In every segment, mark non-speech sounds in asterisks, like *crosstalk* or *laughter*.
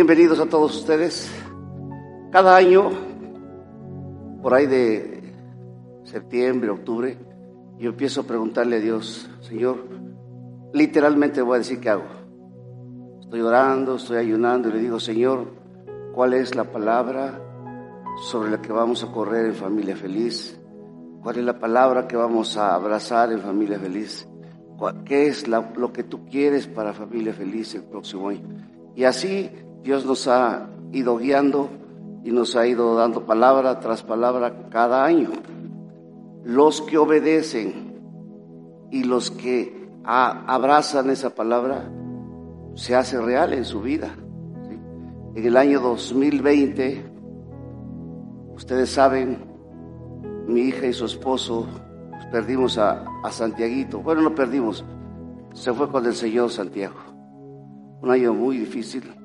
Bienvenidos a todos ustedes. Cada año, por ahí de septiembre, octubre, yo empiezo a preguntarle a Dios, Señor, literalmente voy a decir qué hago. Estoy orando, estoy ayunando y le digo, Señor, ¿cuál es la palabra sobre la que vamos a correr en familia feliz? ¿Cuál es la palabra que vamos a abrazar en familia feliz? ¿Qué es lo que tú quieres para familia feliz el próximo año? Y así Dios nos ha ido guiando y nos ha ido dando palabra tras palabra cada año. Los que obedecen y los que abrazan esa palabra se hace real en su vida. En el año 2020, ustedes saben, mi hija y su esposo pues, perdimos a, a Santiaguito. Bueno, no perdimos, se fue con el Señor Santiago. Un año muy difícil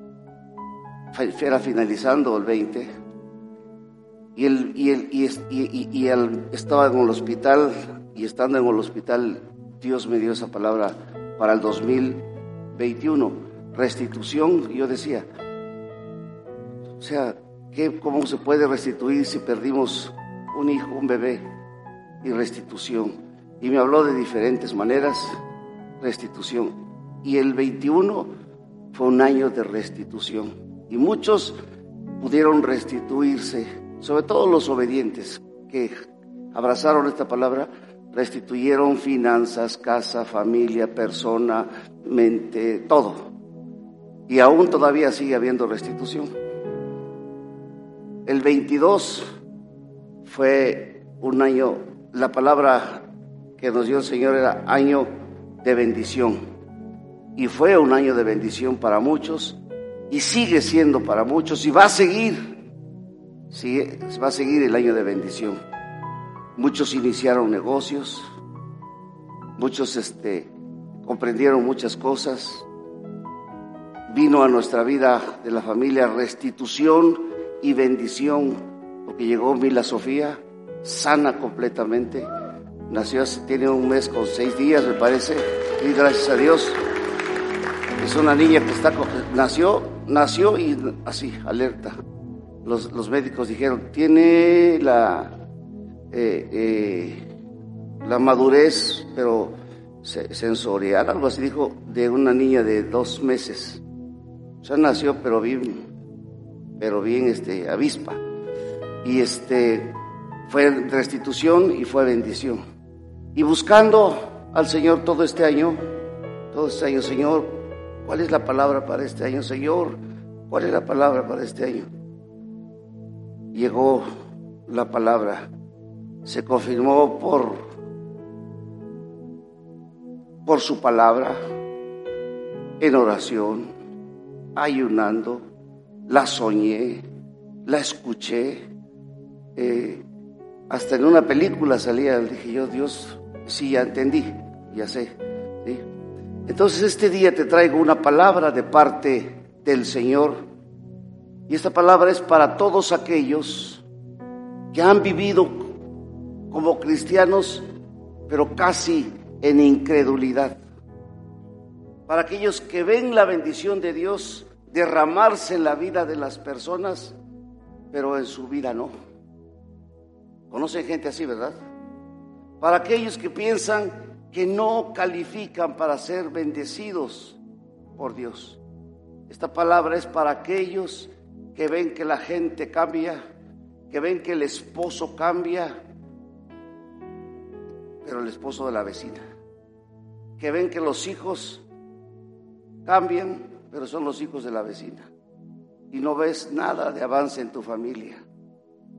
era finalizando el 20, y, él, y, él, y, y, estaba en el hospital, y estando en el hospital, Dios me dio esa palabra para el 2021, restitución, yo decía, o sea, ¿qué, ¿cómo se puede restituir si perdimos un hijo, un bebé? Y restitución. Y me habló de diferentes maneras, restitución. Y el 21 fue un año de restitución y muchos pudieron restituirse, sobre todo los obedientes que abrazaron esta palabra, restituyeron finanzas, casa, familia, persona, mente, todo. Y aún todavía sigue habiendo restitución. El 22 fue un año, la palabra que nos dio el Señor era año de bendición. Y fue un año de bendición para muchos y sigue siendo para muchos y va a seguir, va a seguir el año de bendición. Muchos iniciaron negocios, muchos este, comprendieron muchas cosas. Vino a nuestra vida de la familia restitución y bendición, porque llegó Mila Sofía, sana completamente. Nació hace, tiene un mes con seis días, me parece, y gracias a Dios. Es una niña que está, nació nació y así, alerta. Los, los médicos dijeron, tiene la, eh, eh, la madurez, pero sensorial, algo así dijo, de una niña de dos meses. O sea, nació, pero bien, pero bien, este, avispa. Y este, fue restitución y fue bendición. Y buscando al Señor todo este año, todo este año, Señor, ¿Cuál es la palabra para este año, Señor? ¿Cuál es la palabra para este año? Llegó la palabra, se confirmó por, por su palabra, en oración, ayunando, la soñé, la escuché, eh, hasta en una película salía, dije yo, Dios, sí, ya entendí, ya sé. Entonces este día te traigo una palabra de parte del Señor y esta palabra es para todos aquellos que han vivido como cristianos pero casi en incredulidad. Para aquellos que ven la bendición de Dios derramarse en la vida de las personas pero en su vida no. ¿Conocen gente así, verdad? Para aquellos que piensan que no califican para ser bendecidos por Dios. Esta palabra es para aquellos que ven que la gente cambia, que ven que el esposo cambia, pero el esposo de la vecina, que ven que los hijos cambian, pero son los hijos de la vecina. Y no ves nada de avance en tu familia.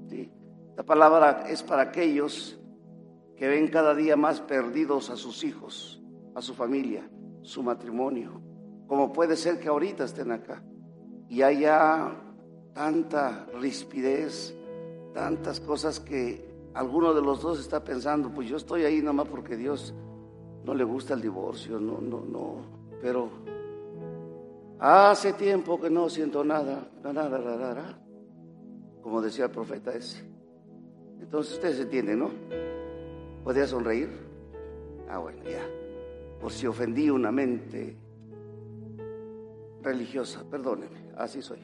¿sí? La palabra es para aquellos que ven cada día más perdidos a sus hijos, a su familia, su matrimonio. Como puede ser que ahorita estén acá y haya tanta rispidez, tantas cosas que alguno de los dos está pensando, pues yo estoy ahí nomás porque Dios no le gusta el divorcio, no, no, no, pero hace tiempo que no siento nada, como decía el profeta ese. Entonces ustedes entienden, ¿no? ¿Podría sonreír? Ah, bueno, ya. Por si ofendí una mente religiosa, perdóneme, así soy.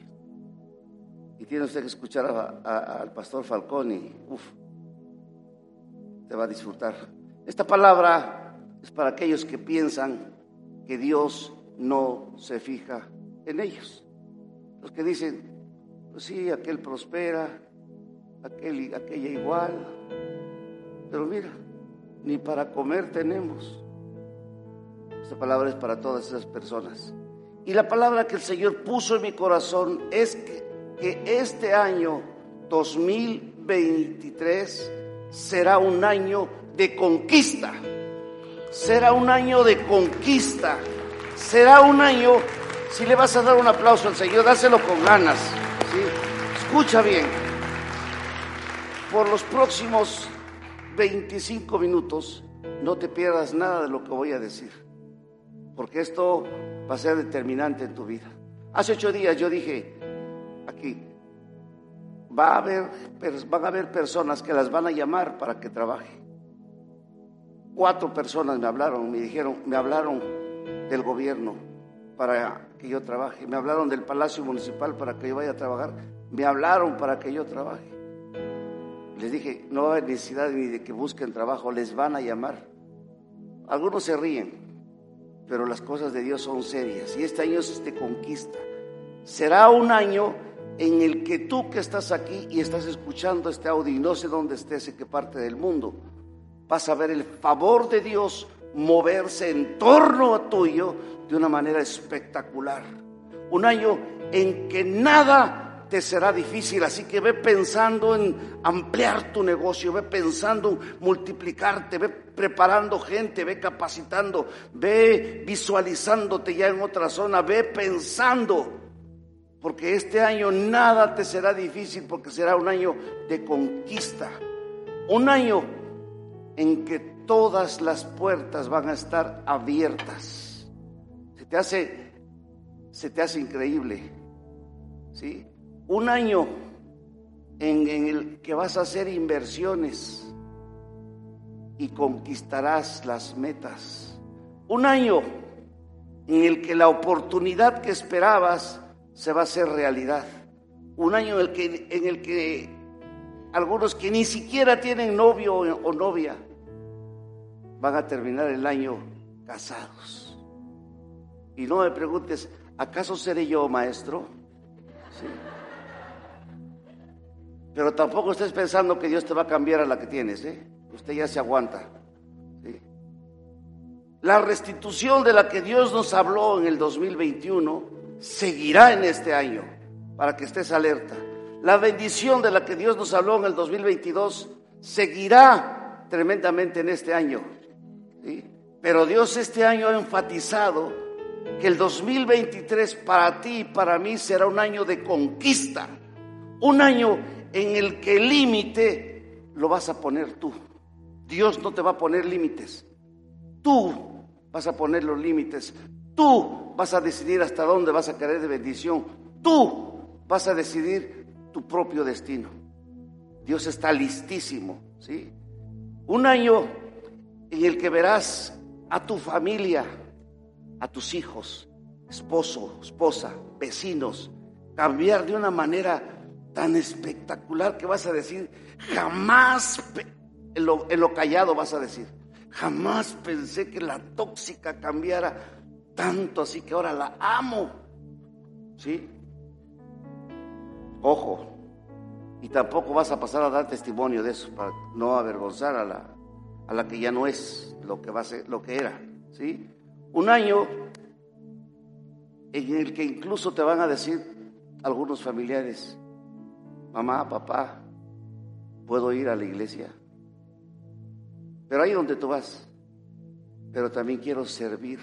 Y tiene usted que escuchar al pastor Falconi, uff, te va a disfrutar. Esta palabra es para aquellos que piensan que Dios no se fija en ellos. Los que dicen, pues sí, aquel prospera, aquel, aquella igual, pero mira, ni para comer tenemos. Esta palabra es para todas esas personas. Y la palabra que el Señor puso en mi corazón es que, este año 2023 será un año de conquista. Será un año de conquista. Será un año, si le vas a dar un aplauso al Señor, dáselo con ganas. Escucha bien. Por los próximos 25 minutos, no te pierdas nada de lo que voy a decir, porque esto va a ser determinante en tu vida. Hace ocho días yo dije aquí, va a haber, van a haber personas que las van a llamar para que trabaje. Cuatro personas me hablaron, me dijeron, me hablaron del gobierno para que yo trabaje, me hablaron del Palacio Municipal para que yo vaya a trabajar, me hablaron para que yo trabaje. Les dije, no hay necesidad ni de que busquen trabajo, les van a llamar. Algunos se ríen, pero las cosas de Dios son serias y este año es de conquista. Será un año en el que tú que estás aquí y estás escuchando este audio y no sé dónde estés, en qué parte del mundo, vas a ver el favor de Dios moverse en torno a tuyo de una manera espectacular. Un año en que nada te será difícil, así que ve pensando en ampliar tu negocio, ve pensando en multiplicarte, ve preparando gente, ve capacitando, ve visualizándote ya en otra zona, ve pensando, porque este año nada te será difícil, porque será un año de conquista, un año en que todas las puertas van a estar abiertas. Se te hace, se te hace increíble, ¿sí? Un año en, el que vas a hacer inversiones y conquistarás las metas. Un año en el que la oportunidad que esperabas se va a hacer realidad. Un año en el que, en el que algunos que ni siquiera tienen novio o novia van a terminar el año casados. Y no me preguntes, ¿acaso seré yo maestro? ¿Sí? Pero tampoco estés pensando que Dios te va a cambiar a la que tienes, ¿eh? Usted ya se aguanta. La restitución de la que Dios nos habló en el 2021 seguirá en este año, para que estés alerta. La bendición de la que Dios nos habló en el 2022 seguirá tremendamente en este año. Pero Dios este año ha enfatizado que el 2023 para ti y para mí será un año de conquista, un año en el que el límite lo vas a poner tú. Dios no te va a poner límites. Tú vas a poner los límites. Tú vas a decidir hasta dónde vas a querer de bendición. Tú vas a decidir tu propio destino. Dios está listísimo, ¿sí? Un año en el que verás a tu familia, a tus hijos, esposo, esposa, vecinos, cambiar de una manera tan espectacular que vas a decir, jamás, en lo, en lo callado vas a decir, jamás pensé que la tóxica cambiara tanto así que ahora la amo. ¿Sí? Ojo, y tampoco vas a pasar a dar testimonio de eso para no avergonzar a la, a la que ya no es lo que va a ser, lo que era, ¿sí? Un año en el que incluso te van a decir algunos familiares, mamá, papá, puedo ir a la iglesia. Pero ahí donde tú vas, pero también quiero servir,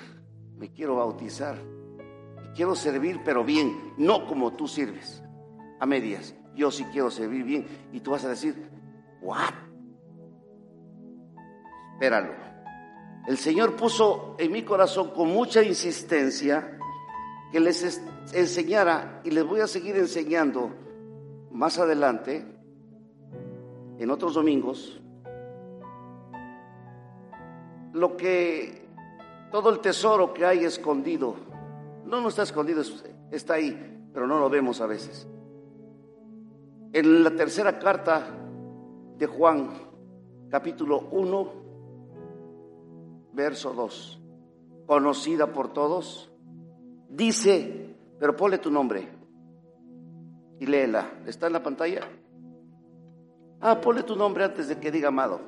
me quiero bautizar. Quiero servir, pero bien, no como tú sirves, a medias. Yo sí quiero servir bien. Y tú vas a decir, ¿what? Espéralo. El Señor puso en mi corazón con mucha insistencia que les enseñara, y les voy a seguir enseñando más adelante, en otros domingos, lo que todo el tesoro que hay escondido, no no está escondido, está ahí, pero no lo vemos a veces. En la tercera carta de Juan, capítulo 1, verso 2, conocida por todos, dice, pero ponle tu nombre y léela. ¿Está en la pantalla? Ah, ponle tu nombre antes de que diga amado.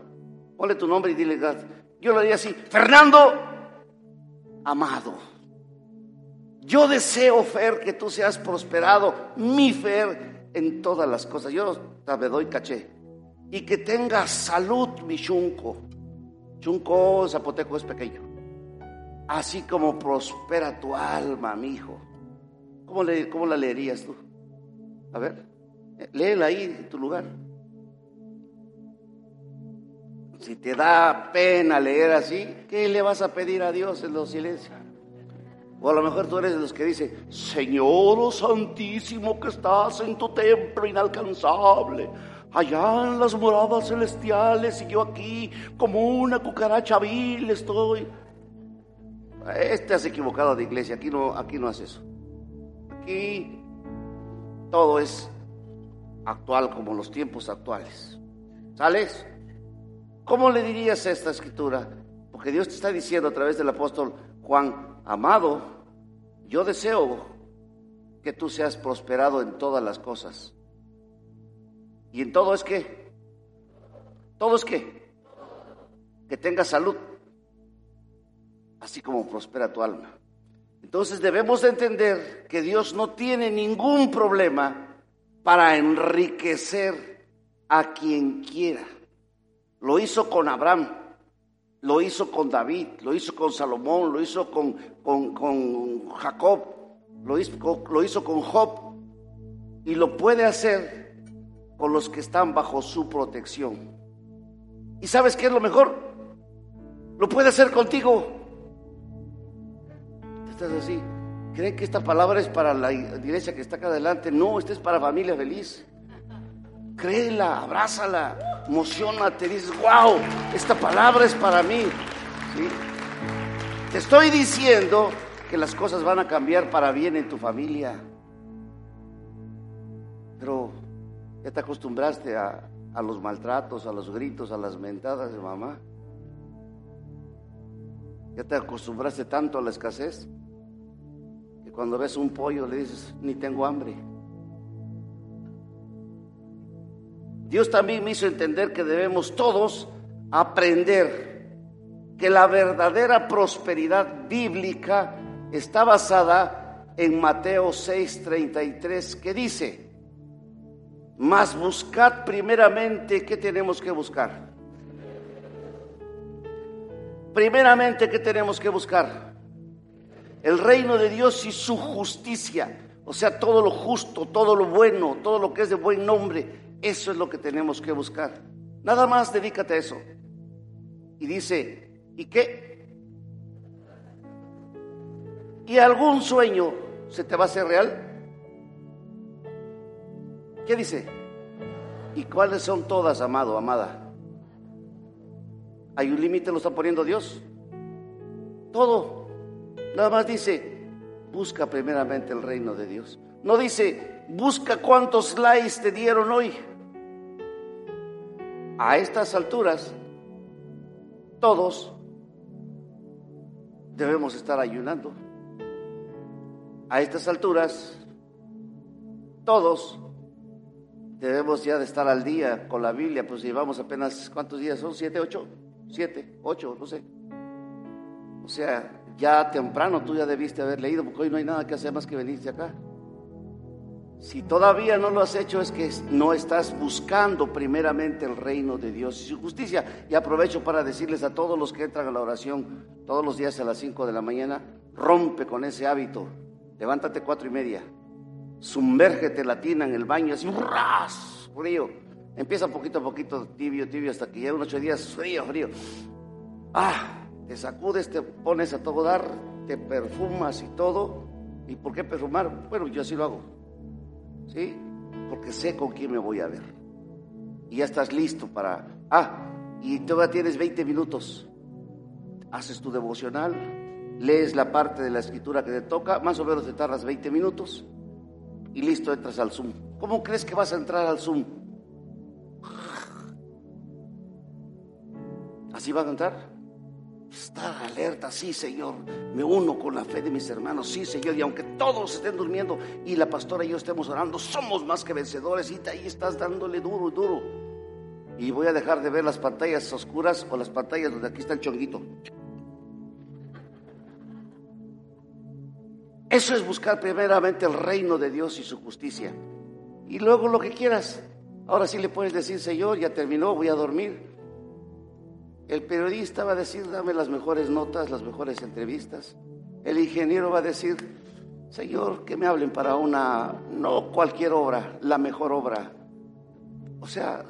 Ponle tu nombre y dile, yo lo diría así, Fernando, amado. Yo deseo, Fer, que tú seas prosperado, mi Fer, en todas las cosas. Yo te doy caché. Y que tengas salud, mi chunco. Chunco zapoteco es pequeño. Así como prospera tu alma, mi hijo. ¿Cómo, le, ¿Cómo la leerías tú? A ver, léela ahí en tu lugar. Si te da pena leer así, ¿qué le vas a pedir a Dios en los silencios? O a lo mejor tú eres de los que dice, Señor Santísimo que estás en tu templo inalcanzable, allá en las moradas celestiales y yo aquí como una cucaracha vil estoy. Este has equivocado de iglesia, aquí no, aquí no hace eso. Aquí todo es actual como los tiempos actuales. ¿Sales? ¿Cómo le dirías esta escritura? Porque Dios te está diciendo a través del apóstol Juan, amado, yo deseo que tú seas prosperado en todas las cosas. ¿Y en todo es que? ¿Todo es que? Que tengas salud, así como prospera tu alma. Entonces debemos de entender que Dios no tiene ningún problema para enriquecer a quien quiera. Lo hizo con Abraham, lo hizo con David, lo hizo con Salomón, lo hizo con, con, Jacob, lo hizo, lo hizo con Job y lo puede hacer con los que están bajo su protección. ¿Y sabes qué es lo mejor? Lo puede hacer contigo. Estás así. ¿Creen que esta palabra es para la iglesia que está acá adelante? No, esta es para familia feliz créela, abrázala, emocionate, dices, wow, esta palabra es para mí. Te estoy diciendo que las cosas van a cambiar para bien en tu familia. Pero ya te acostumbraste a, a los maltratos, a los gritos, a las mentadas de mamá. Ya te acostumbraste tanto a la escasez cuando ves un pollo le dices, ni tengo hambre. Dios también me hizo entender que debemos todos aprender que la verdadera prosperidad bíblica está basada en Mateo 6:33 que dice, mas buscad primeramente, ¿qué tenemos que buscar? Primeramente, ¿qué tenemos que buscar? El reino de Dios y su justicia, o sea, todo lo justo, todo lo bueno, todo lo que es de buen nombre, eso es lo que tenemos que buscar. Nada más dedícate a eso. Y dice, ¿y qué? ¿Y algún sueño se te va a hacer real? ¿Qué dice? ¿Y cuáles son todas, amado, amada? ¿Hay un límite, lo está poniendo Dios? Todo. Nada más dice, busca primeramente el reino de Dios. No dice, busca cuántos likes te dieron hoy a estas alturas, todos debemos estar ayunando. A estas alturas, todos debemos ya de estar al día con la Biblia, pues llevamos apenas, ¿cuántos días son? ¿Siete, ocho? Siete, ocho, no sé. O sea, ya temprano tú ya debiste haber leído, porque hoy no hay nada que hacer más que venirte acá. Si todavía no lo has hecho es que no estás buscando primeramente el reino de Dios y su justicia. Y aprovecho para decirles a todos los que entran a la oración todos los días a las 5 de la mañana, rompe con ese hábito. Levántate cuatro y media. Sumérgete la tina en el baño, así, ¡ras! frío. Empieza poquito a poquito, tibio, tibio, hasta que ya unos ocho días, frío, frío. Ah, te sacudes, te pones a todo dar, te perfumas y todo. ¿Y por qué perfumar? Bueno, yo así lo hago. ¿Sí? Porque sé con quién me voy a ver. Y ya estás listo para... Ah, y todavía tienes 20 minutos. Haces tu devocional, lees la parte de la escritura que te toca, más o menos te tardas 20 minutos y listo, entras al Zoom. ¿Cómo crees que vas a entrar al Zoom? ¿Así vas a entrar? Estar alerta, sí, Señor. Me uno con la fe de mis hermanos, sí, Señor. Y aunque todos estén durmiendo y la pastora y yo estemos orando, somos más que vencedores. Y ahí estás dándole duro duro. Y voy a dejar de ver las pantallas oscuras o las pantallas donde aquí está el chonguito. Eso es buscar primeramente el reino de Dios y su justicia. Y luego lo que quieras. Ahora sí le puedes decir, Señor, ya terminó, voy a dormir. El periodista va a decir, dame las mejores notas, las mejores entrevistas. El ingeniero va a decir, Señor, que me hablen para una, no cualquier obra, la mejor obra. O sea,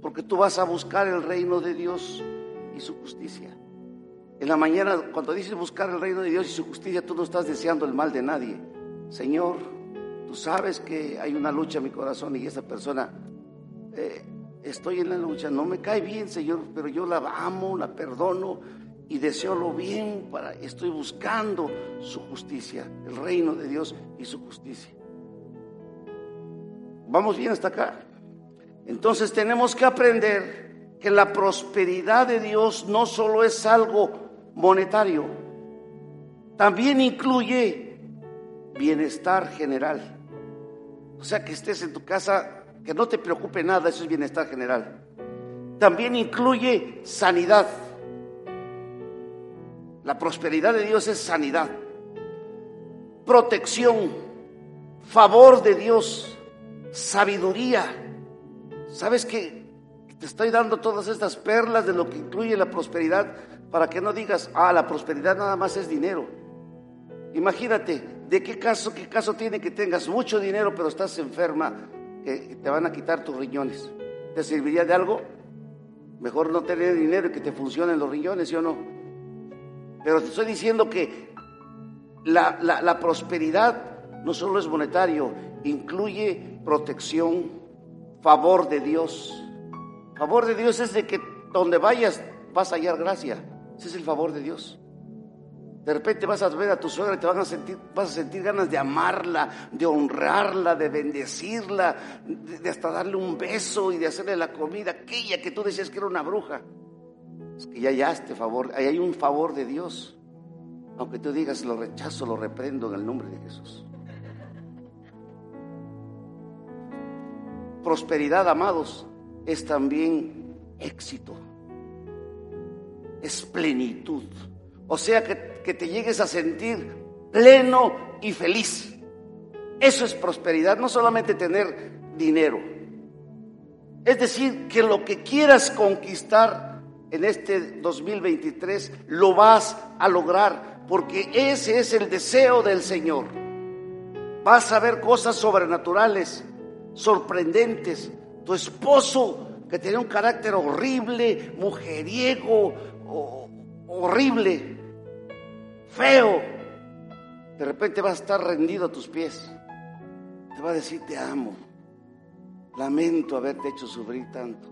porque tú vas a buscar el reino de Dios y su justicia. En la mañana, cuando dices buscar el reino de Dios y su justicia, tú no estás deseando el mal de nadie. Señor, tú sabes que hay una lucha en mi corazón y esa persona eh, estoy en la lucha, no me cae bien, Señor, pero yo la amo, la perdono y deseo lo bien para, estoy buscando su justicia, el reino de Dios y su justicia. ¿Vamos bien hasta acá? Entonces tenemos que aprender que la prosperidad de Dios no solo es algo monetario, también incluye bienestar general. O sea, que estés en tu casa que no te preocupe nada, eso es bienestar general. También incluye sanidad. La prosperidad de Dios es sanidad, protección, favor de Dios, sabiduría. ¿Sabes que te estoy dando todas estas perlas de lo que incluye la prosperidad para que no digas, ah, la prosperidad nada más es dinero? Imagínate, ¿de qué caso, qué caso tiene que tengas mucho dinero pero estás enferma que te van a quitar tus riñones. ¿Te serviría de algo? Mejor no tener dinero y que te funcionen los riñones, ¿sí o no? Pero te estoy diciendo que la, la prosperidad no solo es monetario, incluye protección, favor de Dios. Favor de Dios es de que donde vayas vas a hallar gracia. Ese es el favor de Dios. De repente vas a ver a tu suegra y te vas a sentir, vas a sentir ganas de amarla, de honrarla, de bendecirla, de, hasta darle un beso y de hacerle la comida, aquella que tú decías que era una bruja. Es que ya hallaste favor, ahí hay un favor de Dios. Aunque tú digas lo rechazo, lo reprendo en el nombre de Jesús. Prosperidad, amados, es también éxito, es plenitud. O sea que que te llegues a sentir pleno y feliz. Eso es prosperidad, no solamente tener dinero. Es decir, que lo que quieras conquistar en este 2023 lo vas a lograr, porque ese es el deseo del Señor. Vas a ver cosas sobrenaturales, sorprendentes. Tu esposo, que tenía un carácter horrible, mujeriego, horrible, feo, de repente va a estar rendido a tus pies. Te va a decir, te amo. Lamento haberte hecho sufrir tanto.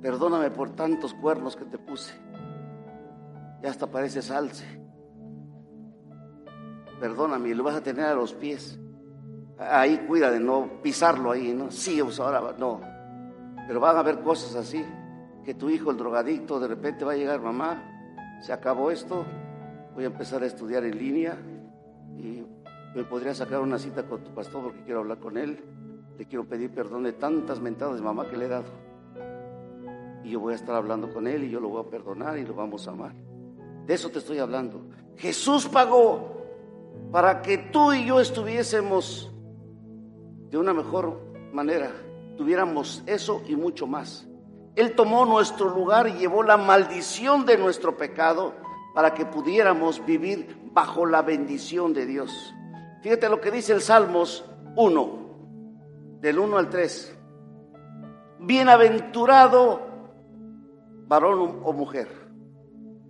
Perdóname por tantos cuernos que te puse. Ya hasta parece salse. Perdóname, lo vas a tener a los pies. Ahí cuida de no pisarlo ahí, ¿no? Sí, pues ahora no. Pero van a haber cosas así. Que tu hijo, el drogadicto, de repente va a llegar, mamá, se acabó esto, voy a empezar a estudiar en línea y me podría sacar una cita con tu pastor porque quiero hablar con él. Le quiero pedir perdón de tantas mentadas de mamá que le he dado. Y yo voy a estar hablando con él y yo lo voy a perdonar y lo vamos a amar. De eso te estoy hablando. Jesús pagó para que tú y yo estuviésemos de una mejor manera, tuviéramos eso y mucho más. Él tomó nuestro lugar y llevó la maldición de nuestro pecado para que pudiéramos vivir bajo la bendición de Dios. Fíjate lo que dice el Salmos 1, del 1 al 3. Bienaventurado varón o mujer.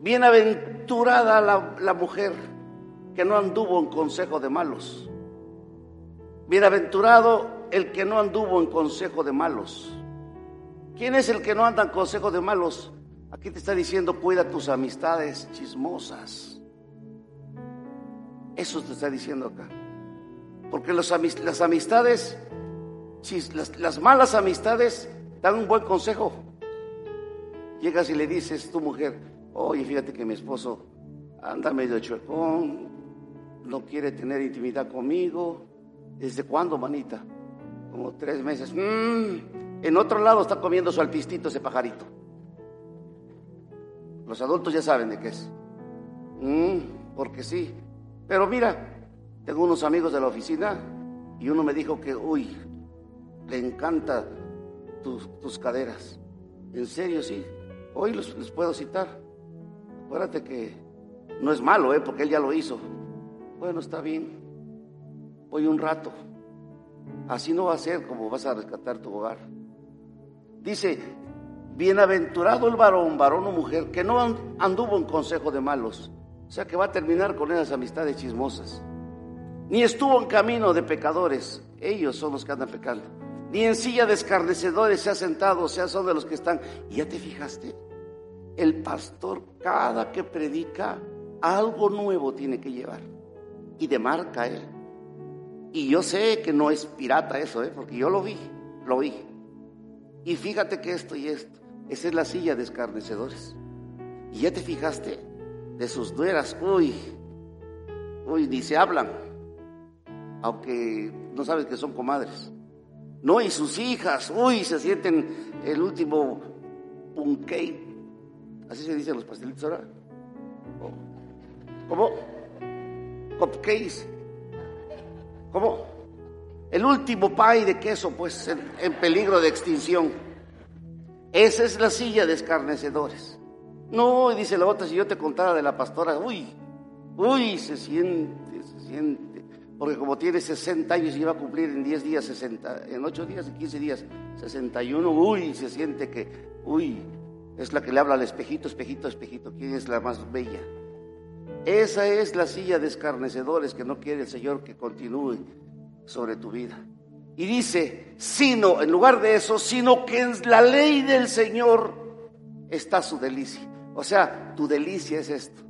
Bienaventurada la, la mujer que no anduvo en consejo de malos. Bienaventurado el que no anduvo en consejo de malos. ¿Quién es el que no anda en consejo de malos? Aquí te está diciendo, cuida tus amistades chismosas. Eso te está diciendo acá. Porque las amistades, las, las malas amistades dan un buen consejo. Llegas y le dices, tu mujer, oye, fíjate que mi esposo anda medio chuecón, no quiere tener intimidad conmigo. ¿Desde cuándo, manita? Como tres meses. Mm, en otro lado está comiendo su alpistito ese pajarito. Los adultos ya saben de qué es. Mm, porque sí. Pero mira, tengo unos amigos de la oficina y uno me dijo que, uy, le encanta tus, tus caderas. En serio, sí. Hoy los, les puedo citar. Acuérdate que no es malo, ¿eh? porque él ya lo hizo. Bueno, está bien. Voy un rato. Así no va a ser como vas a rescatar tu hogar. Dice, bienaventurado el varón, varón o mujer, que no anduvo en consejo de malos. O sea que va a terminar con esas amistades chismosas ni estuvo en camino de pecadores, ellos son los que andan pecando, ni en silla de escarnecedores se ha sentado, o sea, son de los que están. ¿Y ya te fijaste? El pastor cada que predica algo nuevo tiene que llevar y de marca él. Y yo sé que no es pirata eso, ¿eh? porque yo lo vi, lo vi. Y fíjate que esto y esto, esa es la silla de escarnecedores. Y ya te fijaste de sus nueras, uy, uy, ni se hablan aunque no sabes que son comadres. No, y sus hijas, uy, se sienten el último punkey. Así se dicen los pastelitos ahora. ¿Cómo? Cupcakes. ¿Cómo? El último pay de queso, pues, en peligro de extinción. Esa es la silla de escarnecedores. No, dice la otra, si yo te contara de la pastora, uy, uy, se siente, se siente porque como tiene 60 años y iba a cumplir en 10 días 60, en 8 días, en 15 días 61, uy, se siente que, uy, es la que le habla al espejito, espejito, espejito, ¿quién es la más bella? Esa es la silla de escarnecedores que no quiere el Señor que continúe sobre tu vida. Y dice, sino, en lugar de eso, sino que en la ley del Señor está su delicia. O sea, tu delicia es esto,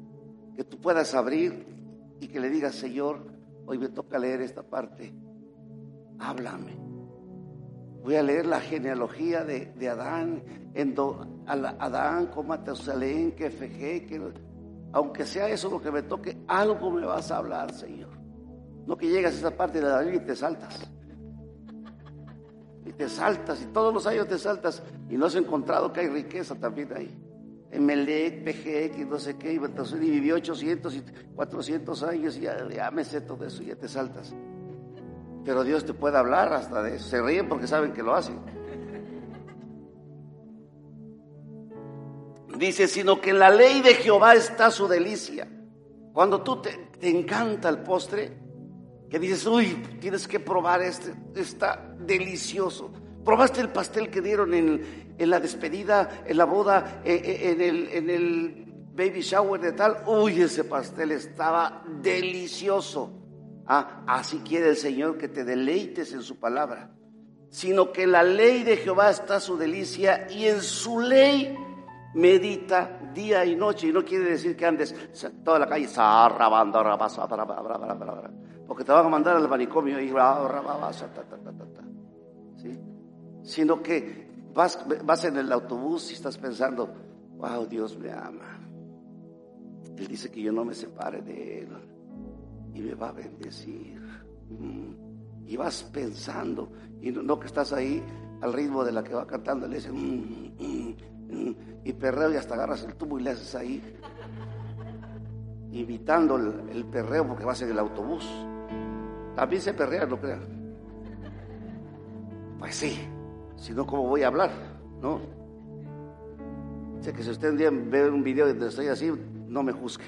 que tú puedas abrir y que le digas, Señor, Hoy me toca leer esta parte. Háblame. Voy a leer la genealogía de, Adán, en Adán, como Matusalén, que fejé, que aunque sea eso lo que me toque, algo me vas a hablar, Señor. No que llegas a esa parte de la Biblia y te saltas. Y te saltas, y todos los años te saltas, y no has encontrado que hay riqueza también ahí. Emelec, PGX, no sé qué, y vivió 800 y 400 años y ya, me sé todo eso, y ya te saltas. Pero Dios te puede hablar hasta de eso. Se ríen porque saben que lo hacen. Dice, sino que en la ley de Jehová está su delicia. Cuando tú te, te encanta el postre, que dices, uy, tienes que probar este, está delicioso. ¿Probaste el pastel que dieron en, la despedida, en la boda, eh, eh, en, el, en el baby shower de tal? Uy, ese pastel estaba delicioso. Ah, así quiere el Señor que te deleites en su palabra. Sino que la ley de Jehová está su delicia y en su ley medita día y noche. Y no quiere decir que andes toda la calle porque te van a mandar al manicomio y ¿Sí? sino que vas, vas en el autobús y estás pensando, wow, Dios me ama. Él dice que yo no me separe de Él y me va a bendecir. Mm. Y vas pensando, y no, que estás ahí al ritmo de la que va cantando, le dice, mm, mm, y perreo y hasta agarras el tubo y le haces ahí. *laughs* imitando el, perreo porque vas en el autobús. También se perrea, no crean. Pues sí, si no, ¿cómo voy a hablar? ¿No? Sé que si usted un día ve un video donde estoy así, no me juzgue.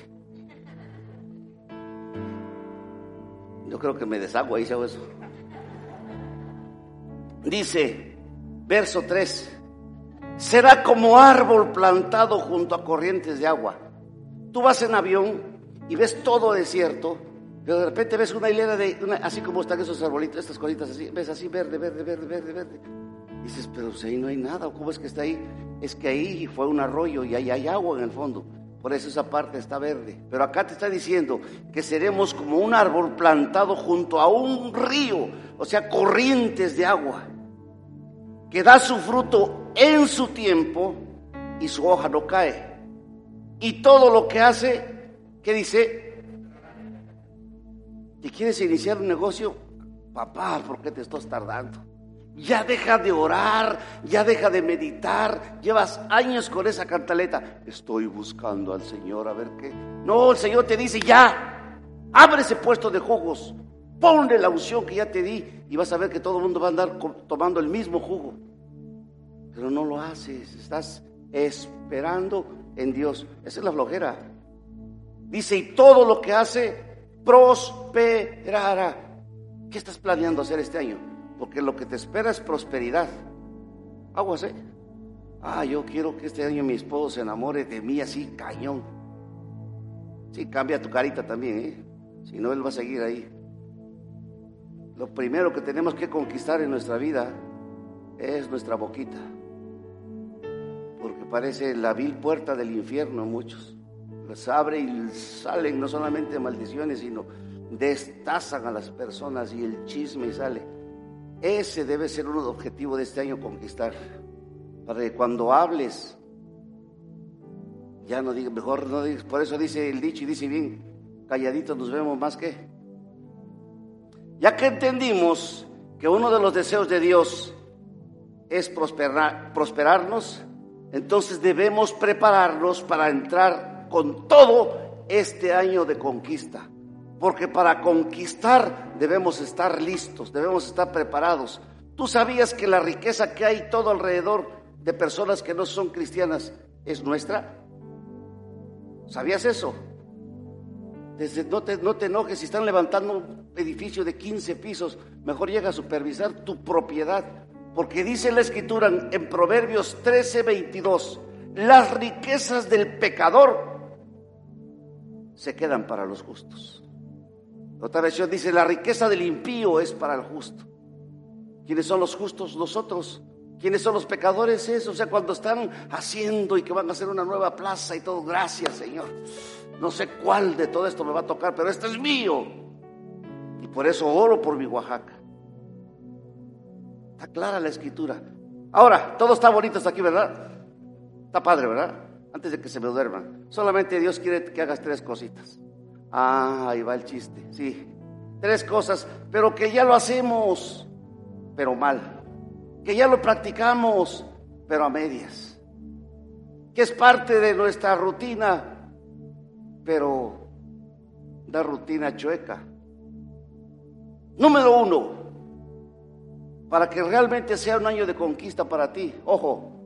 Yo creo que me deshago ahí, hago eso. Dice, verso 3, será como árbol plantado junto a corrientes de agua. Tú vas en avión y ves todo desierto, pero de repente ves una hilera de, así como están esos arbolitos, estas cositas así, ves así verde, verde, verde, verde, verde. Dices, pero si ahí no hay nada, ¿cómo es que está ahí? Es que ahí fue un arroyo y ahí hay agua en el fondo. Por eso esa parte está verde. Pero acá te está diciendo que seremos como un árbol plantado junto a un río, o sea, corrientes de agua, que da su fruto en su tiempo y su hoja no cae. Y todo lo que hace, ¿qué dice? ¿Te quieres iniciar un negocio? Papá, ¿por qué te estás tardando? Ya deja de orar, ya deja de meditar. Llevas años con esa cantaleta. Estoy buscando al Señor a ver qué. No, el Señor te dice ya. Abre ese puesto de jugos. Ponle la unción que ya te di y vas a ver que todo el mundo va a andar tomando el mismo jugo. Pero no lo haces. Estás esperando en Dios. Esa es la flojera. Dice, y todo lo que hace prosperará. ¿Qué estás planeando hacer este año? porque lo que te espera es prosperidad. Aguas, ¿eh? Ah, yo quiero que este año mi esposo se enamore de mí así, cañón. Sí, cambia tu carita también, ¿eh? Si no, él va a seguir ahí. Lo primero que tenemos que conquistar en nuestra vida es nuestra boquita. Porque parece la vil puerta del infierno muchos. Las abre y salen no solamente maldiciones, sino destazan a las personas y el chisme sale. Ese debe ser uno de los objetivos de este año conquistar. Para que cuando hables, ya no digas, mejor no digas, por eso dice el dicho y dice bien, calladitos nos vemos más que. Ya que entendimos que uno de los deseos de Dios es prosperar, prosperarnos, entonces debemos prepararnos para entrar con todo este año de conquista. Porque para conquistar debemos estar listos, debemos estar preparados. ¿Tú sabías que la riqueza que hay todo alrededor de personas que no son cristianas es nuestra? ¿Sabías eso? Desde, no, te, no te enojes si están levantando un edificio de 15 pisos, mejor llega a supervisar tu propiedad. Porque dice la escritura en, Proverbios 13, 22, las riquezas del pecador se quedan para los justos. Otra versión dice, la riqueza del impío es para el justo. ¿Quiénes son los justos? Nosotros. ¿Quiénes son los pecadores? Eso, o sea, cuando están haciendo y que van a hacer una nueva plaza y todo, gracias Señor. No sé cuál de todo esto me va a tocar, pero este es mío. Y por eso oro por mi Oaxaca. Está clara la escritura. Ahora, todo está bonito hasta aquí, ¿verdad? Está padre, ¿verdad? Antes de que se me duerman. Solamente Dios quiere que hagas tres cositas. Ah, ahí va el chiste, sí. Tres cosas, pero que ya lo hacemos, pero mal. Que ya lo practicamos, pero a medias. Que es parte de nuestra rutina, pero da rutina chueca. Número uno, para que realmente sea un año de conquista para ti, ojo,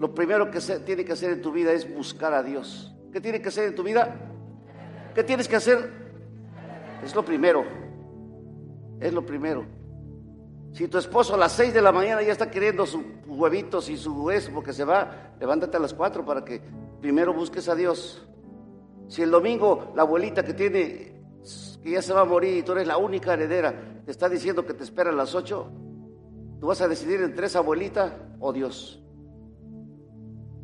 lo primero que se tiene que hacer en tu vida es buscar a Dios. ¿Qué tiene que hacer en tu vida? ¿Qué tienes que hacer? Es lo primero. Es lo primero. Si tu esposo a las 6 de la mañana ya está queriendo sus huevitos y su hueso porque se va, levántate a las 4 para que primero busques a Dios. Si el domingo la abuelita que tiene, que ya se va a morir y tú eres la única heredera, te está diciendo que te espera a las 8, tú vas a decidir entre esa abuelita o Dios.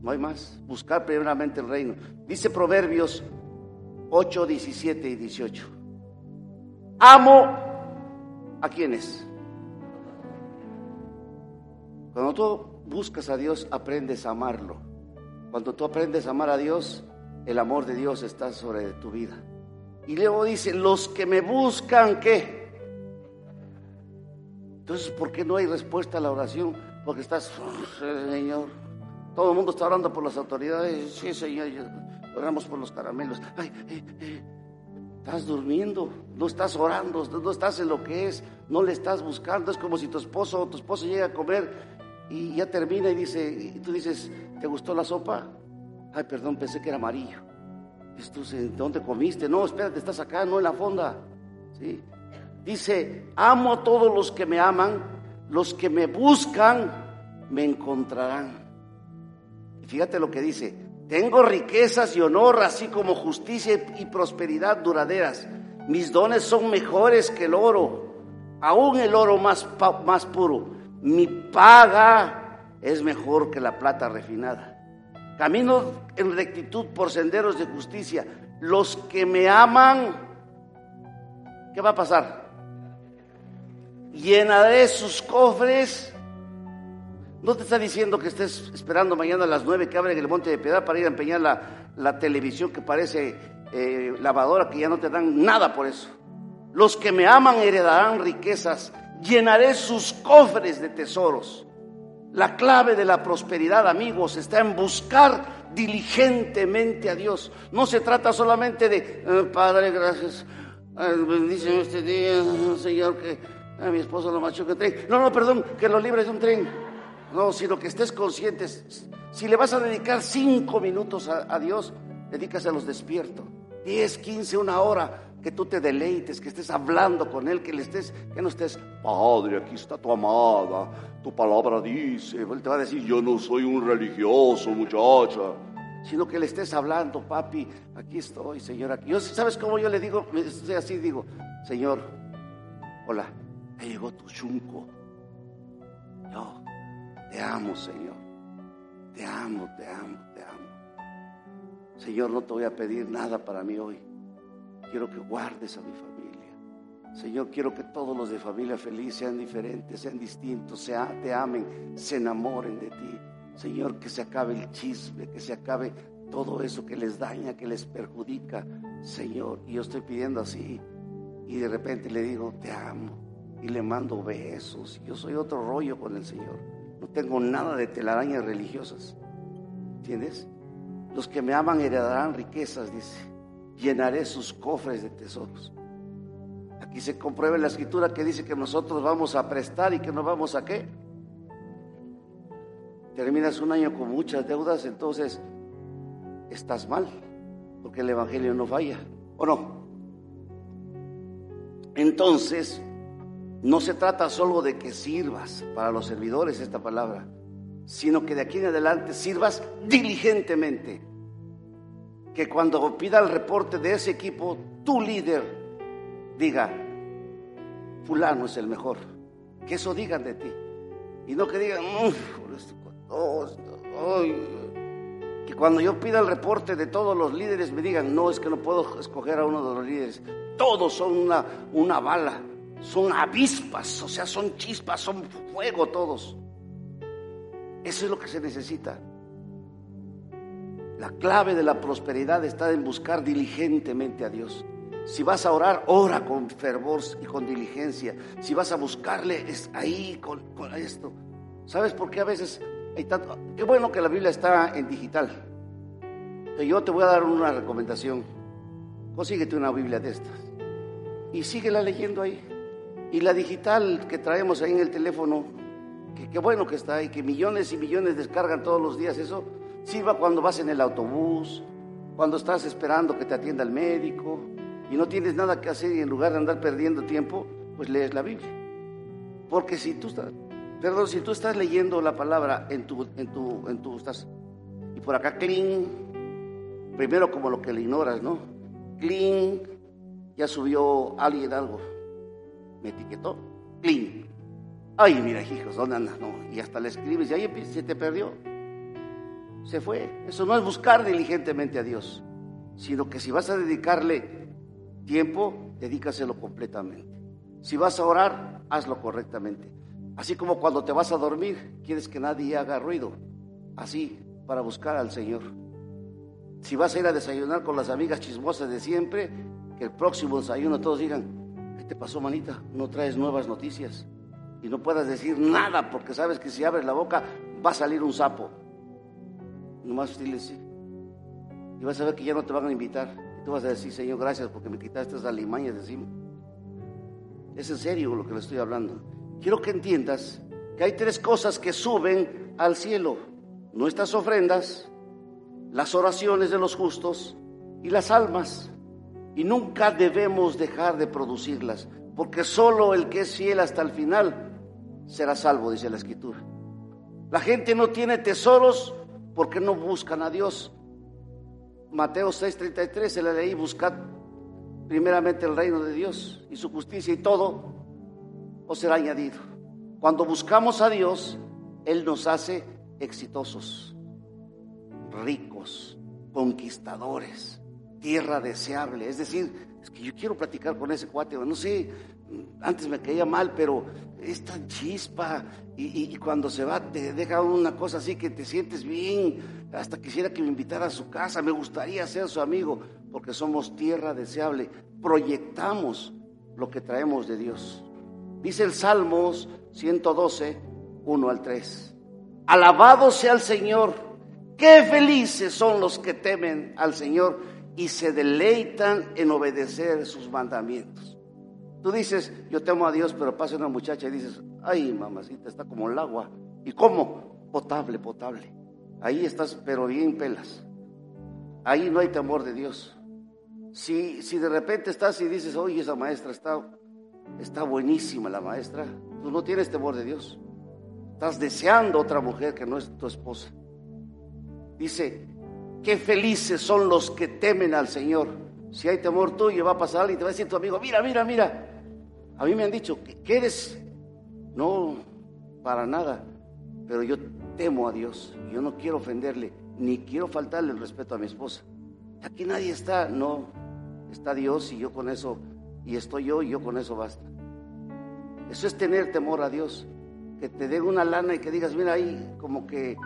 No hay más. Buscar primeramente el reino. Dice Proverbios 8, 17 y 18. Amo a quienes. Cuando tú buscas a Dios, aprendes a amarlo. Cuando tú aprendes a amar a Dios, el amor de Dios está sobre tu vida. Y luego dice, los que me buscan, ¿qué? Entonces, ¿por qué no hay respuesta a la oración? Porque estás, Señor, todo el mundo está orando por las autoridades. Sí, Señor, oramos por los caramelos. Ay, Estás durmiendo, no estás orando, no estás en lo que es, no le estás buscando. Es como si tu esposo o tu esposo llega a comer y ya termina y dice, y tú dices, ¿te gustó la sopa? Ay, perdón, pensé que era amarillo. Dices ¿dónde comiste? No, espérate, estás acá, no en la fonda. Dice, amo a todos los que me aman, los que me buscan, me encontrarán. Fíjate lo que dice, tengo riquezas y honor, así como justicia y prosperidad duraderas. Mis dones son mejores que el oro, aún el oro más, más puro. Mi paga es mejor que la plata refinada. Camino en rectitud por senderos de justicia. Los que me aman, ¿qué va a pasar? Llenaré sus cofres no te está diciendo que estés esperando mañana a las nueve que abren el Monte de Piedad para ir a empeñar la, televisión que parece eh, lavadora, que ya no te dan nada por eso. Los que me aman heredarán riquezas, llenaré sus cofres de tesoros. La clave de la prosperidad, amigos, está en buscar diligentemente a Dios. No se trata solamente de, eh, Padre, gracias, bendíceme este día, Señor, que a mi esposo lo macho que tren. No, no, perdón, que lo libres de un tren. No, sino que estés consciente. Si le vas a dedicar cinco minutos a, Dios, dedícaselos despierto. Diez, quince, una hora, que tú te deleites, que estés hablando con Él, que le estés, que no estés, Padre, aquí está tu amada, tu palabra dice. Él te va a decir, yo no soy un religioso, muchacha. Sino que le estés hablando, papi, aquí estoy, Señor. Yo, ¿Sabes cómo yo le digo? Así digo, Señor, hola, me llegó tu chunco. Yo, te amo, Señor. Te amo, te amo, te amo. Señor, no te voy a pedir nada para mí hoy. Quiero que guardes a mi familia. Señor, quiero que todos los de familia feliz sean diferentes, sean distintos, sea, te amen, se enamoren de ti. Señor, que se acabe el chisme, que se acabe todo eso que les daña, que les perjudica. Señor, y yo estoy pidiendo así. Y de repente le digo, te amo. Y le mando besos. Yo soy otro rollo con el Señor. No tengo nada de telarañas religiosas. ¿Entiendes? Los que me aman heredarán riquezas, dice. Llenaré sus cofres de tesoros. Aquí se comprueba en la escritura que dice que nosotros vamos a prestar y que no vamos a qué. Terminas un año con muchas deudas, entonces estás mal, porque el Evangelio no falla, ¿o no? Entonces, no se trata solo de que sirvas para los servidores esta palabra, sino que de aquí en adelante sirvas diligentemente. Que cuando pida el reporte de ese equipo, tu líder diga, fulano es el mejor. Que eso digan de ti. Y no que digan, que cuando yo pida el reporte de todos los líderes me digan, no, es que no puedo escoger a uno de los líderes. Todos son una, una bala son avispas, o sea, son chispas, son fuego todos. Eso es lo que se necesita. La clave de la prosperidad está en buscar diligentemente a Dios. Si vas a orar, ora con fervor y con diligencia. Si vas a buscarle, es ahí con, esto. ¿Sabes por qué a veces hay tanto? Qué bueno que la Biblia está en digital. yo te voy a dar una recomendación. Consíguete una Biblia de estas y síguela leyendo ahí. Y la digital que traemos ahí en el teléfono, que qué bueno que está ahí, que millones y millones descargan todos los días, eso sirva cuando vas en el autobús, cuando estás esperando que te atienda el médico y no tienes nada que hacer y en lugar de andar perdiendo tiempo, pues lees la Biblia. Porque si tú estás, perdón, si tú estás leyendo la palabra en tu, en tu, en tu, estás, y por acá, clean, primero como lo que le ignoras, ¿no? Clean, ya subió alguien algo etiquetó, clean. Ay, mira, hijos, ¿dónde andas? No, y hasta le escribes y ahí se te perdió. Se fue. Eso no es buscar diligentemente a Dios, sino que si vas a dedicarle tiempo, dedícaselo completamente. Si vas a orar, hazlo correctamente. Así como cuando te vas a dormir, quieres que nadie haga ruido. Así, para buscar al Señor. Si vas a ir a desayunar con las amigas chismosas de siempre, que el próximo desayuno todos digan, ¿Qué te pasó, manita? No traes nuevas noticias. Y no puedas decir nada porque sabes que si abres la boca va a salir un sapo. Nomás dile sí. Y vas a ver que ya no te van a invitar. Tú vas a decir, Señor, gracias porque me quitaste esas alimañas de encima. Es en serio lo que le estoy hablando. Quiero que entiendas que hay tres cosas que suben al cielo. Nuestras ofrendas, las oraciones de los justos y las almas. Y nunca debemos dejar de producirlas, porque solo el que es fiel hasta el final será salvo, dice la Escritura. La gente no tiene tesoros porque no buscan a Dios. Mateo 6:33 se la leí, buscad primeramente el reino de Dios y su justicia y todo os será añadido. Cuando buscamos a Dios, Él nos hace exitosos, ricos, conquistadores, tierra deseable. Es decir, es que yo quiero platicar con ese cuate, no sé, antes me caía mal, pero es tan chispa y, cuando se va te deja una cosa así que te sientes bien, hasta quisiera que me invitara a su casa, me gustaría ser su amigo, porque somos tierra deseable, proyectamos lo que traemos de Dios. Dice el Salmos 112, 1 al 3. Alabado sea el Señor, qué felices son los que temen al Señor y se deleitan en obedecer sus mandamientos. Tú dices, yo temo a Dios, pero pasa una muchacha y dices, ay, mamacita, está como el agua. ¿Y cómo? Potable, potable. Ahí estás, pero bien pelas. Ahí no hay temor de Dios. Si, si de repente estás y dices, oye, esa maestra está, está buenísima la maestra, tú no tienes temor de Dios. Estás deseando otra mujer que no es tu esposa. Dice, qué felices son los que temen al Señor. Si hay temor tuyo, va a pasar y te va a decir tu amigo, mira, mira, mira, a mí me han dicho, que eres? No, para nada, pero yo temo a Dios. Yo no quiero ofenderle, ni quiero faltarle el respeto a mi esposa. Aquí nadie está, no, está Dios y yo con eso, y estoy yo y yo con eso basta. Eso es tener temor a Dios. Que te dé una lana y que digas, mira ahí, como que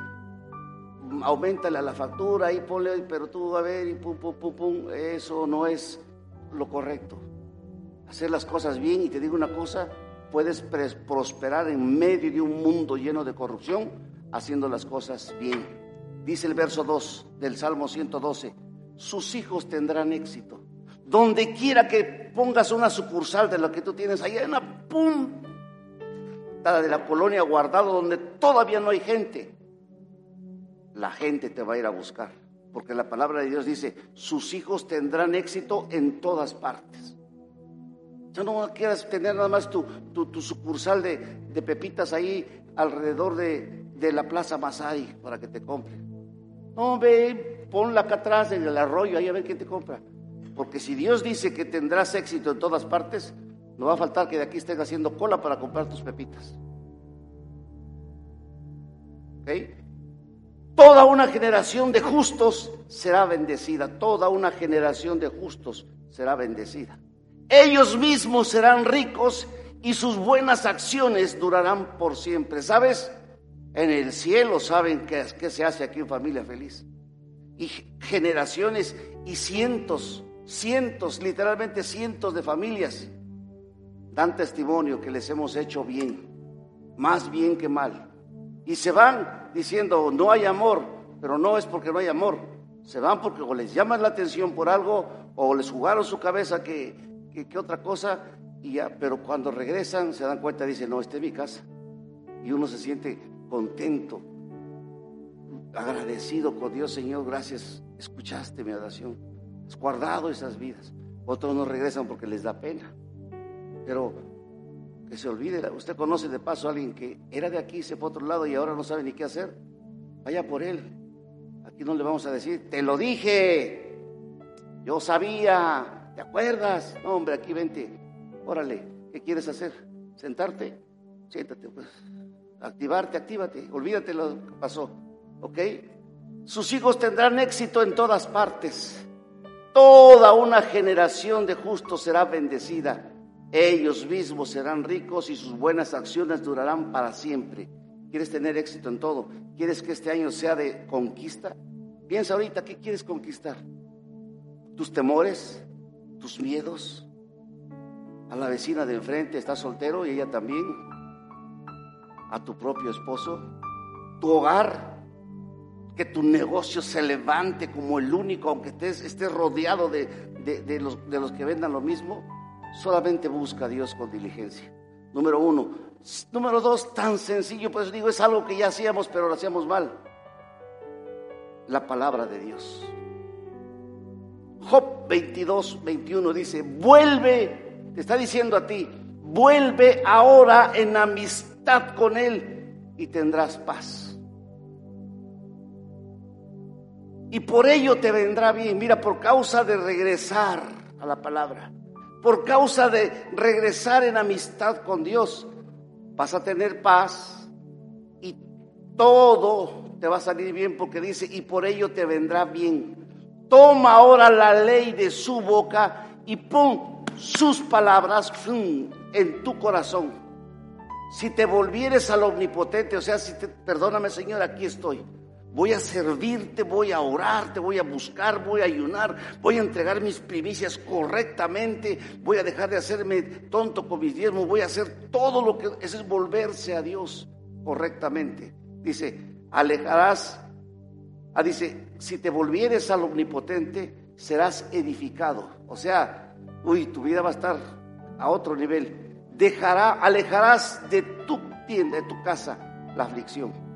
aumentale la factura, y ponle, pero tú a ver, y pum, pum, pum, pum, eso no es lo correcto hacer las cosas bien y te digo una cosa, puedes prosperar en medio de un mundo lleno de corrupción haciendo las cosas bien. Dice el verso 2 del Salmo 112, sus hijos tendrán éxito. Donde quiera que pongas una sucursal de lo que tú tienes, ahí hay una punta de la colonia guardado donde todavía no hay gente, la gente te va a ir a buscar. Porque la palabra de Dios dice, sus hijos tendrán éxito en todas partes. Ya no quieras tener nada más tu, sucursal de, pepitas ahí alrededor de, la Plaza Masai para que te compre. No, ve, ponla acá atrás en el arroyo, ahí a ver quién te compra. Porque si Dios dice que tendrás éxito en todas partes, no va a faltar que de aquí estés haciendo cola para comprar tus pepitas. ¿Ok? Toda una generación de justos será bendecida. Toda una generación de justos será bendecida. Ellos mismos serán ricos y sus buenas acciones durarán por siempre. ¿Sabes? En el cielo saben qué, se hace aquí en familia feliz. Y generaciones y cientos, cientos, literalmente cientos de familias dan testimonio que les hemos hecho bien, más bien que mal. Y se van diciendo, no hay amor, pero no es porque no hay amor. Se van porque o les llaman la atención por algo o les jugaron su cabeza que ¿qué, otra cosa? Y ya, pero cuando regresan se dan cuenta, dicen, no, esta es mi casa. Y uno se siente contento, agradecido con Dios, Señor, gracias, escuchaste mi oración, has guardado esas vidas. Otros no regresan porque les da pena. Pero que se olvide, usted conoce de paso a alguien que era de aquí, se fue a otro lado y ahora no sabe ni qué hacer. Vaya por él. Aquí no le vamos a decir, te lo dije, yo sabía, ¿Te acuerdas? No, hombre, aquí vente. Órale, ¿qué quieres hacer? ¿Sentarte? Siéntate, pues. Activarte, actívate. Olvídate lo que pasó. ¿Ok? Sus hijos tendrán éxito en todas partes. Toda una generación de justos será bendecida. Ellos mismos serán ricos y sus buenas acciones durarán para siempre. ¿Quieres tener éxito en todo? ¿Quieres que este año sea de conquista? Piensa ahorita, ¿qué quieres conquistar? ¿Tus temores? tus miedos. A la vecina de enfrente está soltero y ella también. A tu propio esposo. Tu hogar. Que tu negocio se levante como el único, aunque estés, estés rodeado de, de, los, de los que vendan lo mismo, solamente busca a Dios con diligencia. Número uno. Número dos, tan sencillo, pues digo, es algo que ya hacíamos, pero lo hacíamos mal. La palabra de Dios. Job 22, 21 dice, vuelve, te está diciendo a ti, vuelve ahora en amistad con Él y tendrás paz. Y por ello te vendrá bien, mira, por causa de regresar a la palabra, por causa de regresar en amistad con Dios, vas a tener paz y todo te va a salir bien porque dice, y por ello te vendrá bien. Toma ahora la ley de su boca y pon sus palabras en tu corazón. Si te volvieres al omnipotente, o sea, si te, perdóname Señor, aquí estoy. Voy a servirte, voy a orar, te voy a buscar, voy a ayunar, voy a entregar mis primicias correctamente, voy a dejar de hacerme tonto con mis diezmos, voy a hacer todo lo que es, volverse a Dios correctamente. Dice, alejarás Ah, dice, si te volvieres al omnipotente, serás edificado. O sea, uy, tu vida va a estar a otro nivel. Dejará, alejarás de tu tienda, de tu casa, la aflicción.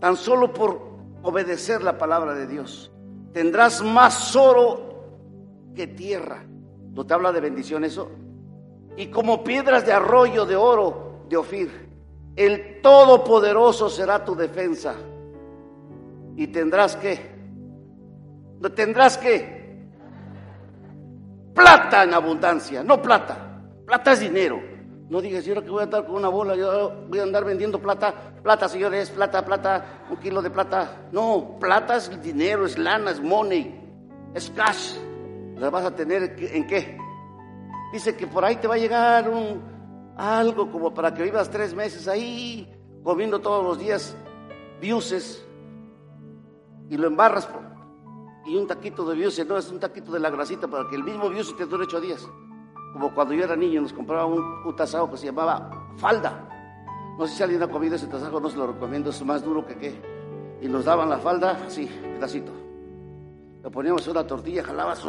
Tan solo por obedecer la palabra de Dios. Tendrás más oro que tierra. ¿No te habla de bendición eso? Y como piedras de arroyo de oro de Ofir, el Todopoderoso será tu defensa y tendrás que, tendrás que, plata en abundancia, no plata, plata es dinero. No digas, yo que voy a andar con una bola, yo voy a andar vendiendo plata, plata señores, plata, plata, un kilo de plata. No, plata es dinero, es lana, es money, es cash. La vas a tener en qué? Dice que por ahí te va a llegar un, algo como para que vivas tres meses ahí comiendo todos los días viuses y lo embarras y un taquito de biuce, no es un taquito de la grasita para que el mismo biuce te dure ocho días. Como cuando yo era niño nos compraba un, un tasajo que se llamaba falda. No sé si alguien ha comido ese tasajo, no se lo recomiendo, es más duro que qué. Y nos daban la falda, así, pedacito. Le poníamos una tortilla, jalabas,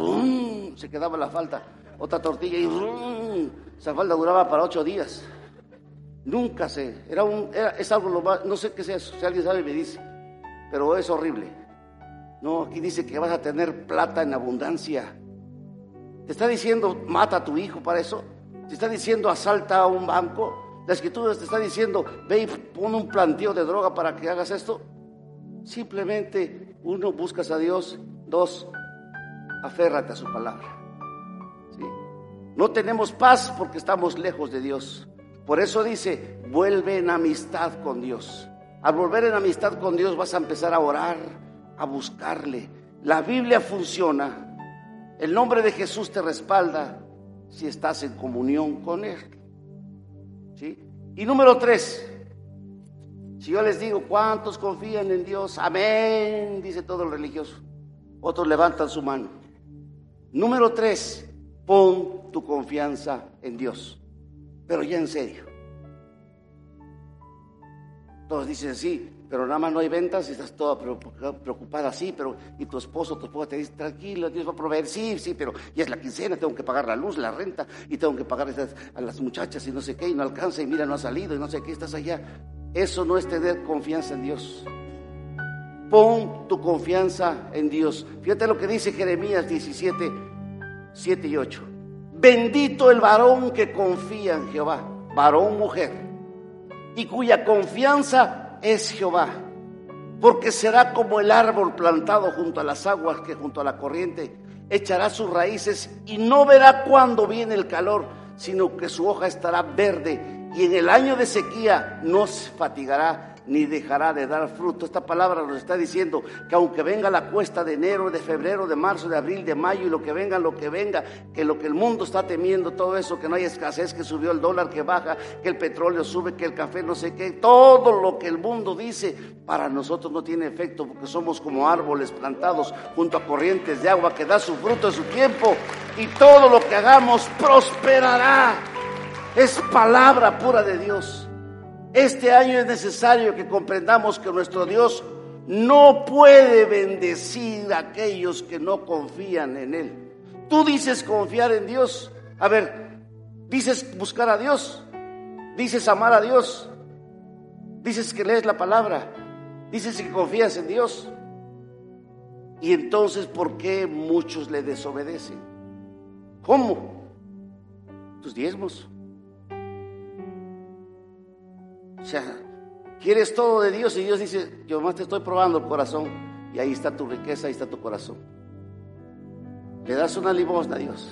se quedaba la falda. Otra tortilla y esa falda duraba para ocho días. Nunca sé, era un, es algo lo más, no sé qué sea eso, si alguien sabe me dice, pero es horrible. No, aquí dice que vas a tener plata en abundancia. ¿Te está diciendo mata a tu hijo para eso? ¿Te está diciendo asalta a un banco? La escritura te está diciendo ve y pon un planteo de droga para que hagas esto. Simplemente, uno, buscas a Dios. Dos, aférrate a su palabra. No tenemos paz porque estamos lejos de Dios. Por eso dice, vuelve en amistad con Dios. Al volver en amistad con Dios vas a empezar a orar, a buscarle. La Biblia funciona. El nombre de Jesús te respalda si estás en comunión con Él. ¿Sí? Y número tres, si yo les digo, ¿cuántos confían en Dios? Amén, dice todo el religioso. Otros levantan su mano. Número tres, pon tu confianza en Dios. Pero ya en serio. Todos dicen, sí, pero nada más no hay ventas y estás toda preocupada, sí, pero y tu esposo, tu esposa te dice, tranquilo, Dios va a proveer, sí, sí, pero ya es la quincena, tengo que pagar la luz, la renta, y tengo que pagar a las muchachas y no sé qué, y no alcanza, y mira, no ha salido, y no sé qué, estás allá. Eso no es tener confianza en Dios. Pon tu confianza en Dios. Fíjate lo que dice Jeremías 17, 7 y 8. Bendito el varón que confía en Jehová, varón, mujer, y cuya confianza es Jehová, porque será como el árbol plantado junto a las aguas que junto a la corriente echará sus raíces y no verá cuando viene el calor, sino que su hoja estará verde y en el año de sequía no se fatigará ni dejará de dar fruto. Esta palabra nos está diciendo que aunque venga la cuesta de enero, de febrero, de marzo, de abril, de mayo y lo que venga, lo que venga, que lo que el mundo está temiendo, todo eso, que no hay escasez, que subió el dólar, que baja, que el petróleo sube, que el café no sé qué, todo lo que el mundo dice, para nosotros no tiene efecto porque somos como árboles plantados junto a corrientes de agua que da su fruto en su tiempo y todo lo que hagamos prosperará. Es palabra pura de Dios. Este año es necesario que comprendamos que nuestro Dios no puede bendecir a aquellos que no confían en Él. Tú dices confiar en Dios. A ver, dices buscar a Dios. Dices amar a Dios. Dices que lees la palabra. Dices que confías en Dios. Y entonces, ¿por qué muchos le desobedecen? ¿Cómo? Tus diezmos. Sea, quieres todo de Dios y Dios dice, yo más te estoy probando el corazón. Y ahí está tu riqueza, ahí está tu corazón. Le das una limosna a Dios.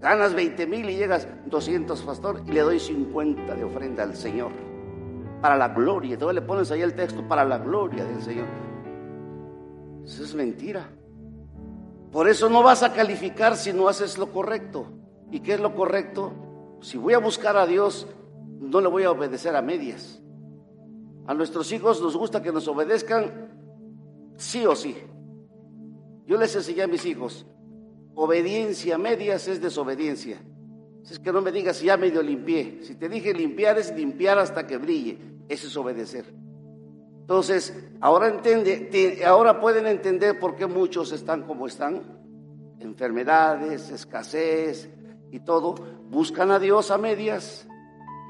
Ganas 20 mil y llegas 200, pastor, y le doy 50 de ofrenda al Señor. Para la gloria. Entonces le pones ahí el texto, para la gloria del Señor. Eso es mentira. Por eso no vas a calificar si no haces lo correcto. ¿Y qué es lo correcto? Si voy a buscar a Dios, no le voy a obedecer a medias. A nuestros hijos nos gusta que nos obedezcan sí o sí. Yo les enseñé a mis hijos, obediencia a medias es desobediencia. Es que no me digas ya medio limpié. Si te dije limpiar es limpiar hasta que brille. Eso es obedecer. Entonces, ahora entiende, ahora pueden entender por qué muchos están como están. Enfermedades, escasez y todo. Buscan a Dios a medias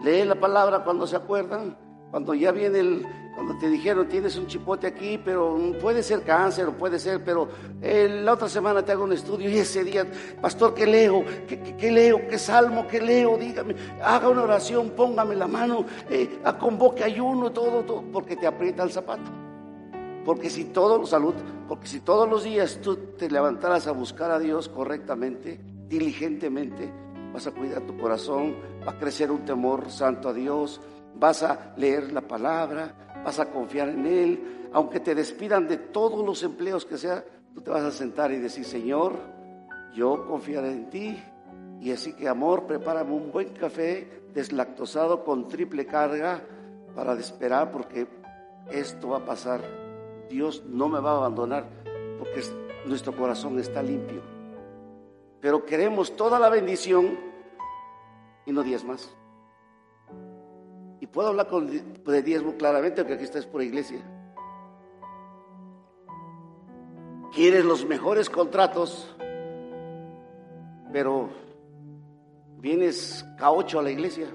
Lee la palabra cuando se acuerdan, cuando ya viene el, cuando te dijeron tienes un chipote aquí, pero puede ser cáncer puede ser, pero eh, la otra semana te hago un estudio y ese día, pastor, ¿qué leo? ¿Qué, leo? ¿Qué salmo? ¿Qué leo? Dígame, haga una oración, póngame la mano, eh, convoque ayuno, todo, todo, porque te aprieta el zapato. Porque si todos, salud, porque si todos los días tú te levantaras a buscar a Dios correctamente, diligentemente, vas a cuidar tu corazón, va a crecer un temor santo a Dios, vas a leer la palabra, vas a confiar en Él, aunque te despidan de todos los empleos que sea, tú te vas a sentar y decir, Señor, yo confiaré en ti. Y así que, amor, prepárame un buen café deslactosado con triple carga para esperar porque esto va a pasar. Dios no me va a abandonar porque nuestro corazón está limpio. Pero queremos toda la bendición y no más Y puedo hablar con, de diezmo claramente, porque aquí estás por iglesia. Quieres los mejores contratos, pero vienes K8 a la iglesia,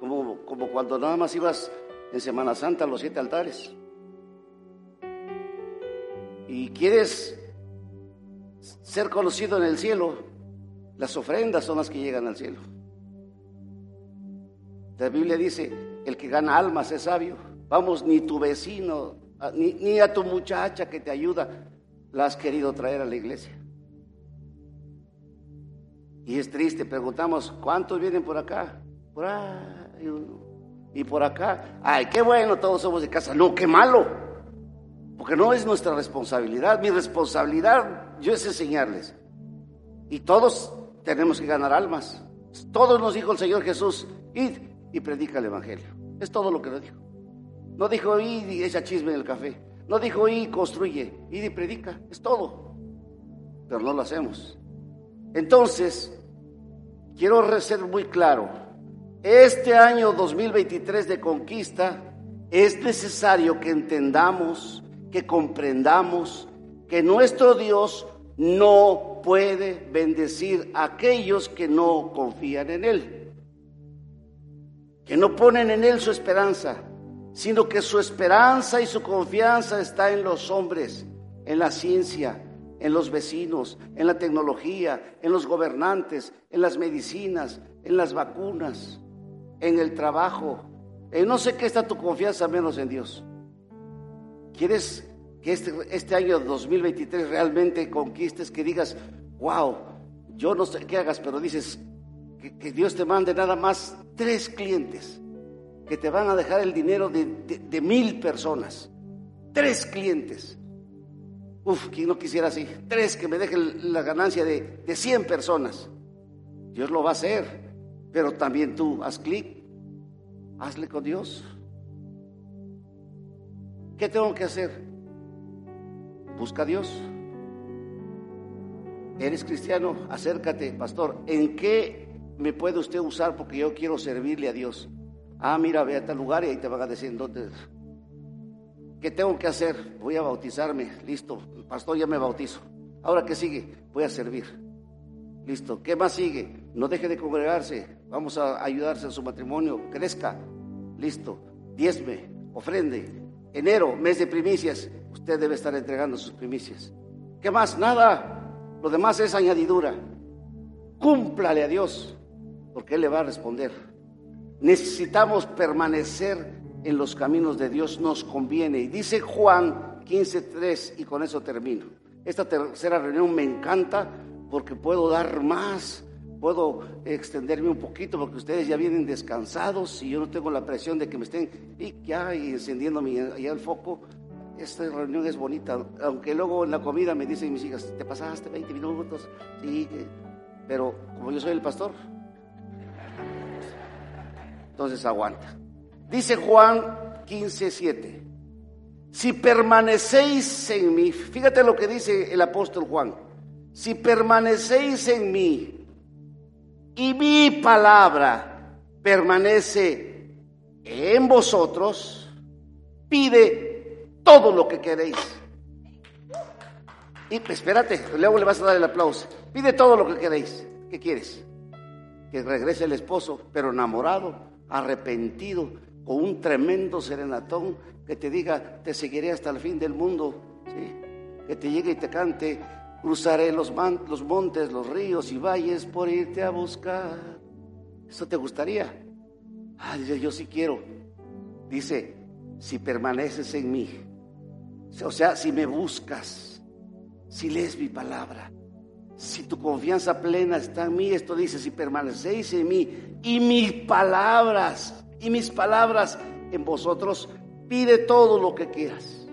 como, como cuando nada más ibas en Semana Santa a los siete altares. Y quieres ser conocido en el cielo, las ofrendas son las que llegan al cielo. La Biblia dice, el que gana almas es sabio. Vamos, ni tu vecino, ni, a tu muchacha que te ayuda, la has querido traer a la iglesia. Y es triste, preguntamos, ¿cuántos vienen por acá? Por ahí Y por acá, ay, qué bueno, todos somos de casa. No, qué malo. Porque no es nuestra responsabilidad. Mi responsabilidad yo es enseñarles. Y todos tenemos que ganar almas. Todos nos dijo el Señor Jesús, id y predica el Evangelio. Es todo lo que nos dijo. No dijo id y echa chisme en el café. No dijo id y construye, id y predica. Es todo. Pero no lo hacemos. Entonces, quiero ser muy claro. Este año 2023 de conquista es necesario que entendamos, que comprendamos que nuestro Dios no puede bendecir a aquellos que no confían en Él, que no ponen en Él su esperanza, sino que su esperanza y su confianza está en los hombres, en la ciencia, en los vecinos, en la tecnología, en los gobernantes, en las medicinas, en las vacunas, en el trabajo. En no sé qué está tu confianza menos en Dios. ¿Quieres que este, este año 2023 realmente conquistes, que digas, wow, yo no sé qué hagas, pero dices que, Dios te mande nada más tres clientes que te van a dejar el dinero de, mil personas. Tres clientes. Uf, quien no quisiera así. Tres que me dejen la ganancia de, de 100 personas. Dios lo va a hacer. Pero también tú, haz clic, hazle con Dios. ¿Qué tengo que hacer? Busca a Dios. ¿Eres cristiano? Acércate, pastor. ¿En qué me puede usted usar? Porque yo quiero servirle a Dios. Ah, mira, ve a tal lugar y ahí te van a decir. ¿Qué tengo que hacer? Voy a bautizarme. Listo. Pastor, ya me bautizo. Ahora, ¿qué sigue? Voy a servir. Listo. ¿Qué más sigue? No deje de congregarse. Vamos a ayudarse en su matrimonio. Crezca. Listo. Diezme, ofrende. Enero, mes de primicias. Usted debe estar entregando sus primicias. ¿Qué más? Nada. Lo demás es añadidura. Cúmplale a Dios, porque Él le va a responder. Necesitamos permanecer en los caminos de Dios, nos conviene. Y dice Juan 15.3, y con eso termino. Esta tercera reunión me encanta porque puedo dar más, puedo extenderme un poquito porque ustedes ya vienen descansados y yo no tengo la presión de que me estén y ya y encendiendo ya el foco. Esta reunión es bonita, aunque luego en la comida me dicen mis hijas, te pasaste 20 minutos, sí, pero como yo soy el pastor, entonces aguanta. Dice Juan 15, 7. Si permanecéis en mí, fíjate lo que dice el apóstol Juan, si permanecéis en mí y mi palabra permanece en vosotros, pide todo lo que queréis. Y espérate, luego le vas a dar el aplauso. Pide todo lo que queréis. ¿Qué quieres? Que regrese el esposo, pero enamorado, arrepentido, con un tremendo serenatón que te diga, te seguiré hasta el fin del mundo. Que te llegue y te cante, cruzaré los, los montes, los ríos y valles por irte a buscar. ¿Eso te gustaría? Ah, dice, yo sí quiero. Dice, si permaneces en mí, o sea, si me buscas, si lees mi palabra, si tu confianza plena está en mí, esto dice, si permanecéis en mí y mis palabras, y mis palabras en vosotros, pide todo lo que quieras.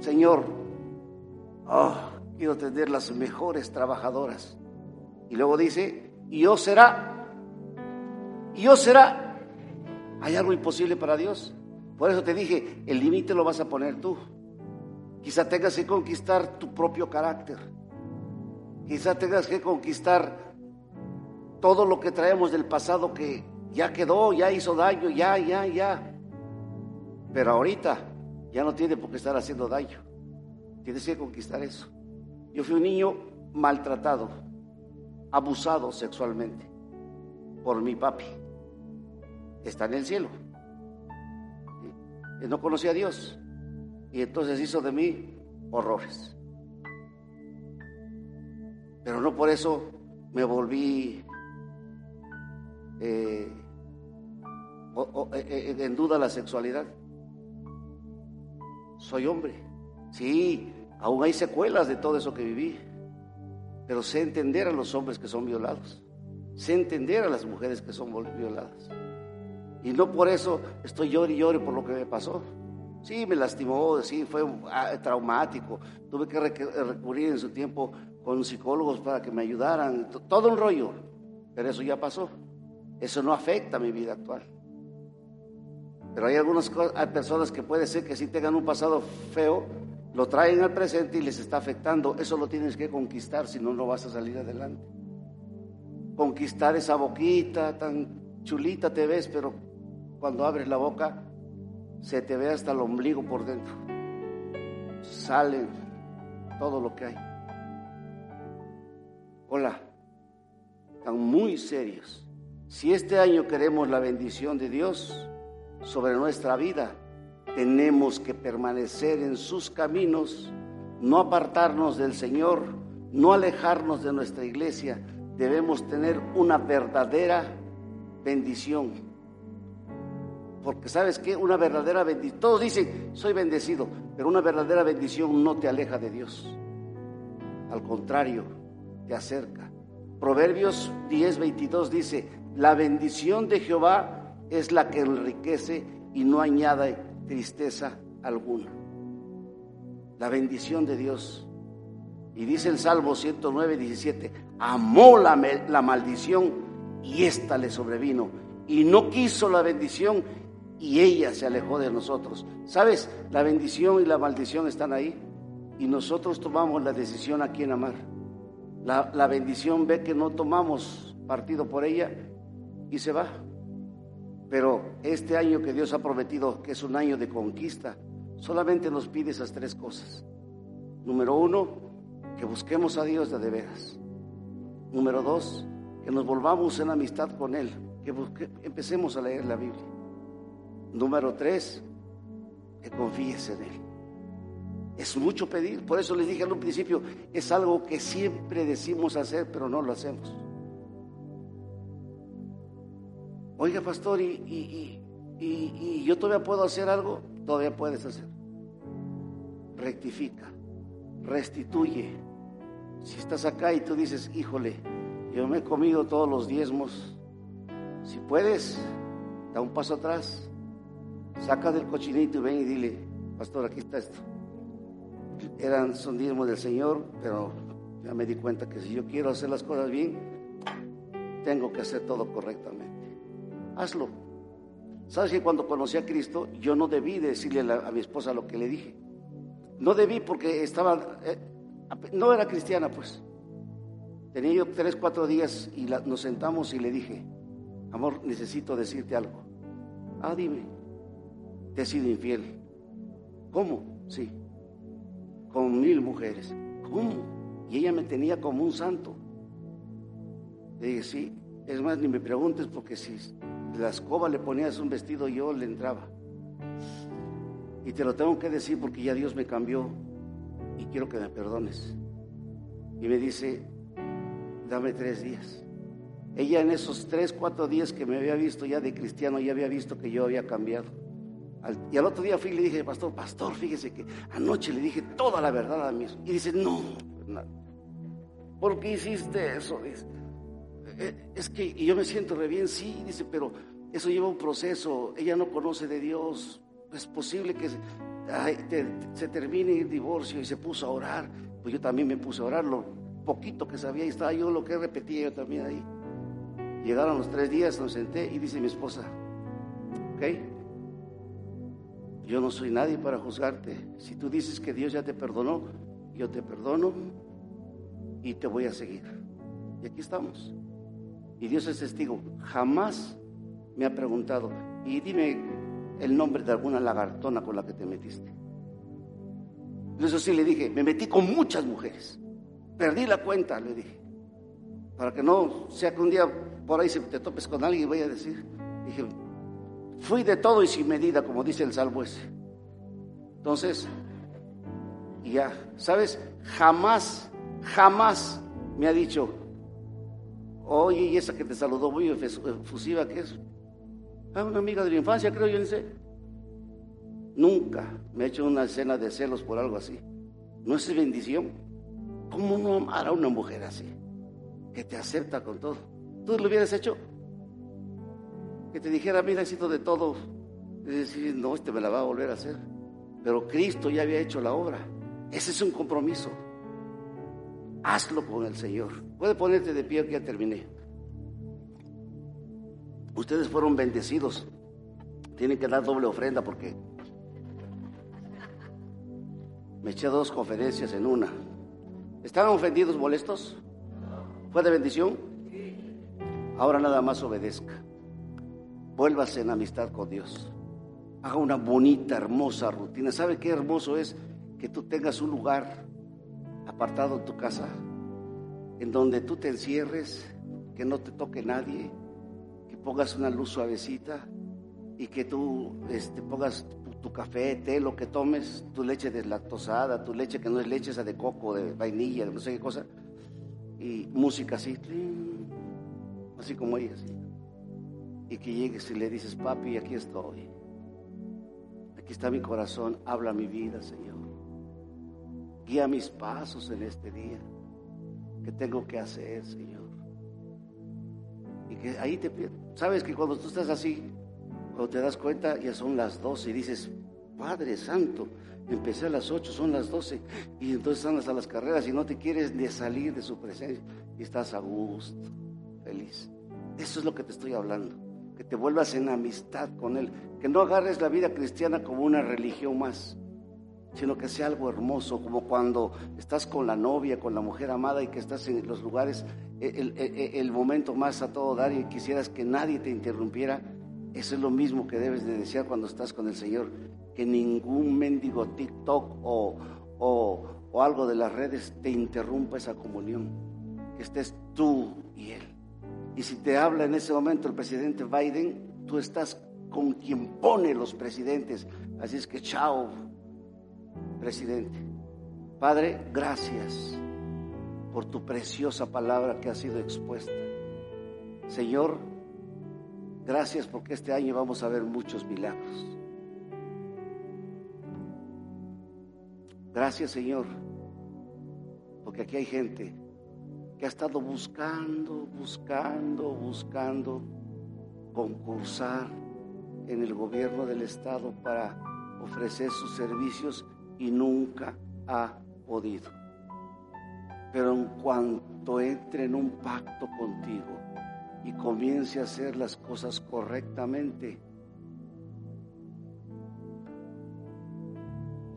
Señor, oh, quiero tener las mejores trabajadoras. Y luego dice, y yo será, y yo será. ¿Hay algo imposible para Dios? Por eso te dije, el límite lo vas a poner tú. Quizá tengas que conquistar tu propio carácter. Quizá tengas que conquistar todo lo que traemos del pasado que ya quedó, ya hizo daño, ya, ya, ya. Pero ahorita ya no tiene por qué estar haciendo daño. Tienes que conquistar eso. Yo fui un niño maltratado, abusado sexualmente por mi papi. Está en el cielo. Él no conocía a Dios. Y entonces hizo de mí horrores. Pero no por eso me volví eh, eh, eh, en duda la sexualidad. Soy hombre. Sí, aún hay secuelas de todo eso que viví. Pero sé entender a los hombres que son violados. Sé entender a las mujeres que son violadas. Y no por eso estoy llorando y llore por lo que me pasó. Sí, me lastimó, sí, fue ah, traumático. Tuve que recurrir en su tiempo con psicólogos para que me ayudaran. Todo un rollo. Pero eso ya pasó. Eso no afecta a mi vida actual. Pero hay algunas hay personas que puede ser que si tengan un pasado feo, lo traen al presente y les está afectando. Eso lo tienes que conquistar, si no, no vas a salir adelante. Conquistar esa boquita tan chulita te ves, pero cuando abres la boca se te ve hasta el ombligo por dentro. Sale todo lo que hay. Hola, están muy serios. Si este año queremos la bendición de Dios sobre nuestra vida, tenemos que permanecer en sus caminos, no apartarnos del Señor, no alejarnos de nuestra iglesia. Debemos tener una verdadera bendición. Porque sabes que una verdadera bendición, todos dicen, soy bendecido, pero una verdadera bendición no te aleja de Dios. Al contrario, te acerca. Proverbios 10, 22 dice, la bendición de Jehová es la que enriquece y no añade tristeza alguna. La bendición de Dios. Y dice el Salmo 109, 17, amó la, la maldición y ésta le sobrevino. Y no quiso la bendición y ella se alejó de nosotros. ¿Sabes? La bendición y la maldición están ahí. Y nosotros tomamos la decisión a quién amar. La, la bendición ve que no tomamos partido por ella y se va. Pero este año que Dios ha prometido, que es un año de conquista, solamente nos pide esas tres cosas. Número uno, que que busquemos a Dios de, de veras. Número dos, que nos volvamos en amistad con Él, que, empecemos a leer la Biblia. Número tres, que confíes en Él. Es mucho pedir, por eso les dije al principio, es algo que siempre decimos hacer, pero no lo hacemos. Oiga, pastor, ¿y, y yo todavía puedo hacer algo? Todavía puedes hacer. Rectifica, restituye. Si estás acá y tú dices, híjole, yo me he comido todos los diezmos, si puedes, da un paso atrás, saca del cochinito y ven y dile, pastor, aquí está esto. Eran, son del Señor, pero ya me di cuenta que si yo quiero hacer las cosas bien, tengo que hacer todo correctamente. Hazlo. ¿Sabes que cuando conocí a Cristo, yo no debí decirle a, mi esposa lo que le dije? No debí porque estaba, eh, no era cristiana pues. Tenía yo tres, cuatro días y nos sentamos y le dije, amor, necesito decirte algo. Ah, dime, te he sido infiel. ¿Cómo? Sí, con mil mujeres. ¿Cómo? Y ella me tenía como un santo. Le dije, sí, es más, ni me preguntes porque si la escoba le ponías un vestido yo le entraba. Y te lo tengo que decir porque ya Dios me cambió y quiero que me perdones. Y me dice, dame tres días. Ella en esos tres, cuatro días que me había visto ya de cristiano, ya había visto que yo había cambiado. Y al otro día fui y le dije, pastor, pastor, fíjese que anoche le dije toda la verdad a mí. Y dice, no, ¿por qué hiciste eso? Dice, eh, es que y yo me siento re bien, sí, dice, pero eso lleva un proceso, ella no conoce de Dios, es posible que se termine el divorcio y se puso a orar, pues yo también me puse a orar, lo poquito que sabía y estaba yo lo que repetía yo también ahí. Llegaron los tres días, nos senté y dice mi esposa, ok, yo no soy nadie para juzgarte, si tú dices que Dios ya te perdonó, yo te perdono y te voy a seguir. Y aquí estamos. Y Dios es testigo, jamás me ha preguntado, y dime el nombre de alguna lagartona con la que te metiste. Eso sí le dije, me metí con muchas mujeres. Perdí la cuenta, le dije. Para que no sea que un día por ahí se te topes con alguien y vaya a decir. Dije, fui de todo y sin medida, como dice el salvo ese. Entonces, ya, ¿sabes? Jamás, jamás me ha dicho, oye, y esa que te saludó muy efusiva, ¿qué es? Ah, una amiga de la infancia, creo yo, sé. Nunca me ha hecho una escena de celos por algo así. No es bendición. ¿Cómo no amar a una mujer así? Que te acepta con todo. ¿Tú lo hubieras hecho? Que te dijera, mira, he sido de todo. Decir, no, este me la va a volver a hacer. Pero Cristo ya había hecho la obra. Ese es un compromiso. Hazlo con el Señor. Puede ponerte de pie que ya terminé. Ustedes fueron bendecidos. Tienen que dar doble ofrenda porque me eché dos conferencias en una. ¿Estaban ofendidos, molestos? ¿Fue de bendición? Ahora nada más obedezca. Vuélvase en amistad con Dios. Haga una bonita, hermosa rutina. ¿Sabe qué hermoso es que tú tengas un lugar apartado en tu casa en donde tú te encierres, que no te toque nadie, pongas una luz suavecita y que tú este, pongas tu, café, té, lo que tomes, tu leche deslactosada, tu leche que no es leche esa de coco, de vainilla, no sé qué cosa, y música así, así como ella, así. Y que llegues y le dices, papi, aquí estoy. Aquí está mi corazón, habla mi vida, Señor. Guía mis pasos en este día. ¿Qué tengo que hacer, Señor? Y que ahí te sabes que cuando tú estás así, cuando te das cuenta, ya son las 12 y dices, Padre Santo, empecé a las 8, son las 12, y entonces andas a las carreras y no te quieres ni salir de su presencia y estás a gusto, feliz. Eso es lo que te estoy hablando, que te vuelvas en amistad con Él, que no agarres la vida cristiana como una religión más, sino que sea algo hermoso, como cuando estás con la novia, con la mujer amada y que estás en los lugares, el, momento más a todo dar y quisieras que nadie te interrumpiera, eso es lo mismo que debes de desear cuando estás con el Señor, que ningún mendigo TikTok o, o algo de las redes te interrumpa esa comunión, que estés tú y él. Y si te habla en ese momento el presidente Biden, tú estás con quien pone los presidentes. Así es que chao, presidente. Padre, gracias por tu preciosa palabra que ha sido expuesta. Señor, gracias porque este año vamos a ver muchos milagros. Gracias Señor, porque aquí hay gente que ha estado buscando, buscando, buscando concursar en el gobierno del Estado para ofrecer sus servicios y nunca ha podido. Pero en cuanto entre en un pacto contigo y comience a hacer las cosas correctamente,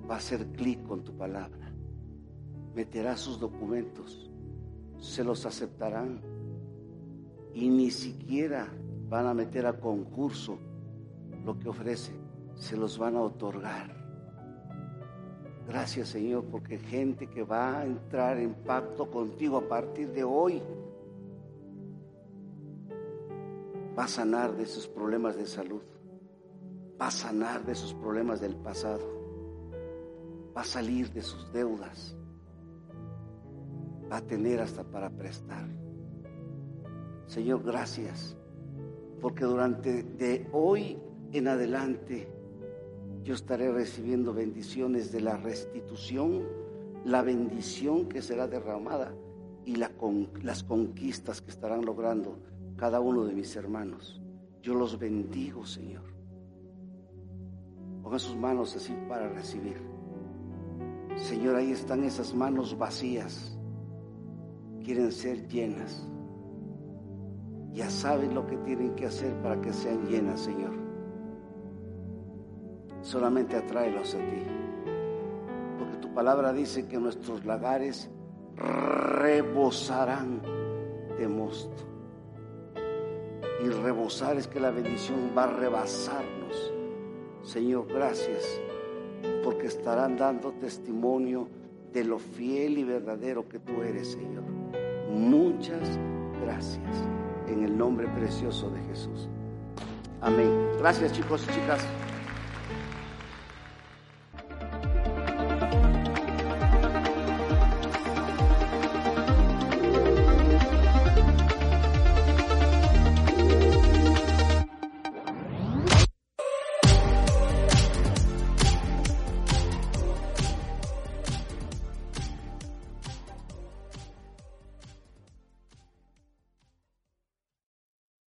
va a hacer clic con tu palabra, meterá sus documentos, se los aceptarán y ni siquiera van a meter a concurso lo que ofrece, se los van a otorgar. Gracias Señor, porque gente que va a entrar en pacto contigo a partir de hoy va a sanar de sus problemas de salud, va a sanar de sus problemas del pasado va a salir de sus deudas, a tener hasta para prestar. Señor, gracias, porque durante de hoy en adelante yo estaré recibiendo bendiciones de la restitución, la bendición que será derramada y la las conquistas que estarán logrando cada uno de mis hermanos. Yo los bendigo, Señor. Ponga sus manos así para recibir. Señor, ahí están esas manos vacías. Quieren ser llenas. Ya saben lo que tienen que hacer para que sean llenas, Señor. Solamente atráelos a ti. Porque tu palabra dice que nuestros lagares rebosarán de mosto. Y rebosar es que la bendición va a rebasarnos. Señor, gracias porque estarán dando testimonio de lo fiel y verdadero que tú eres, Señor. Muchas gracias en el nombre precioso de Jesús. Amén. Gracias chicos y chicas.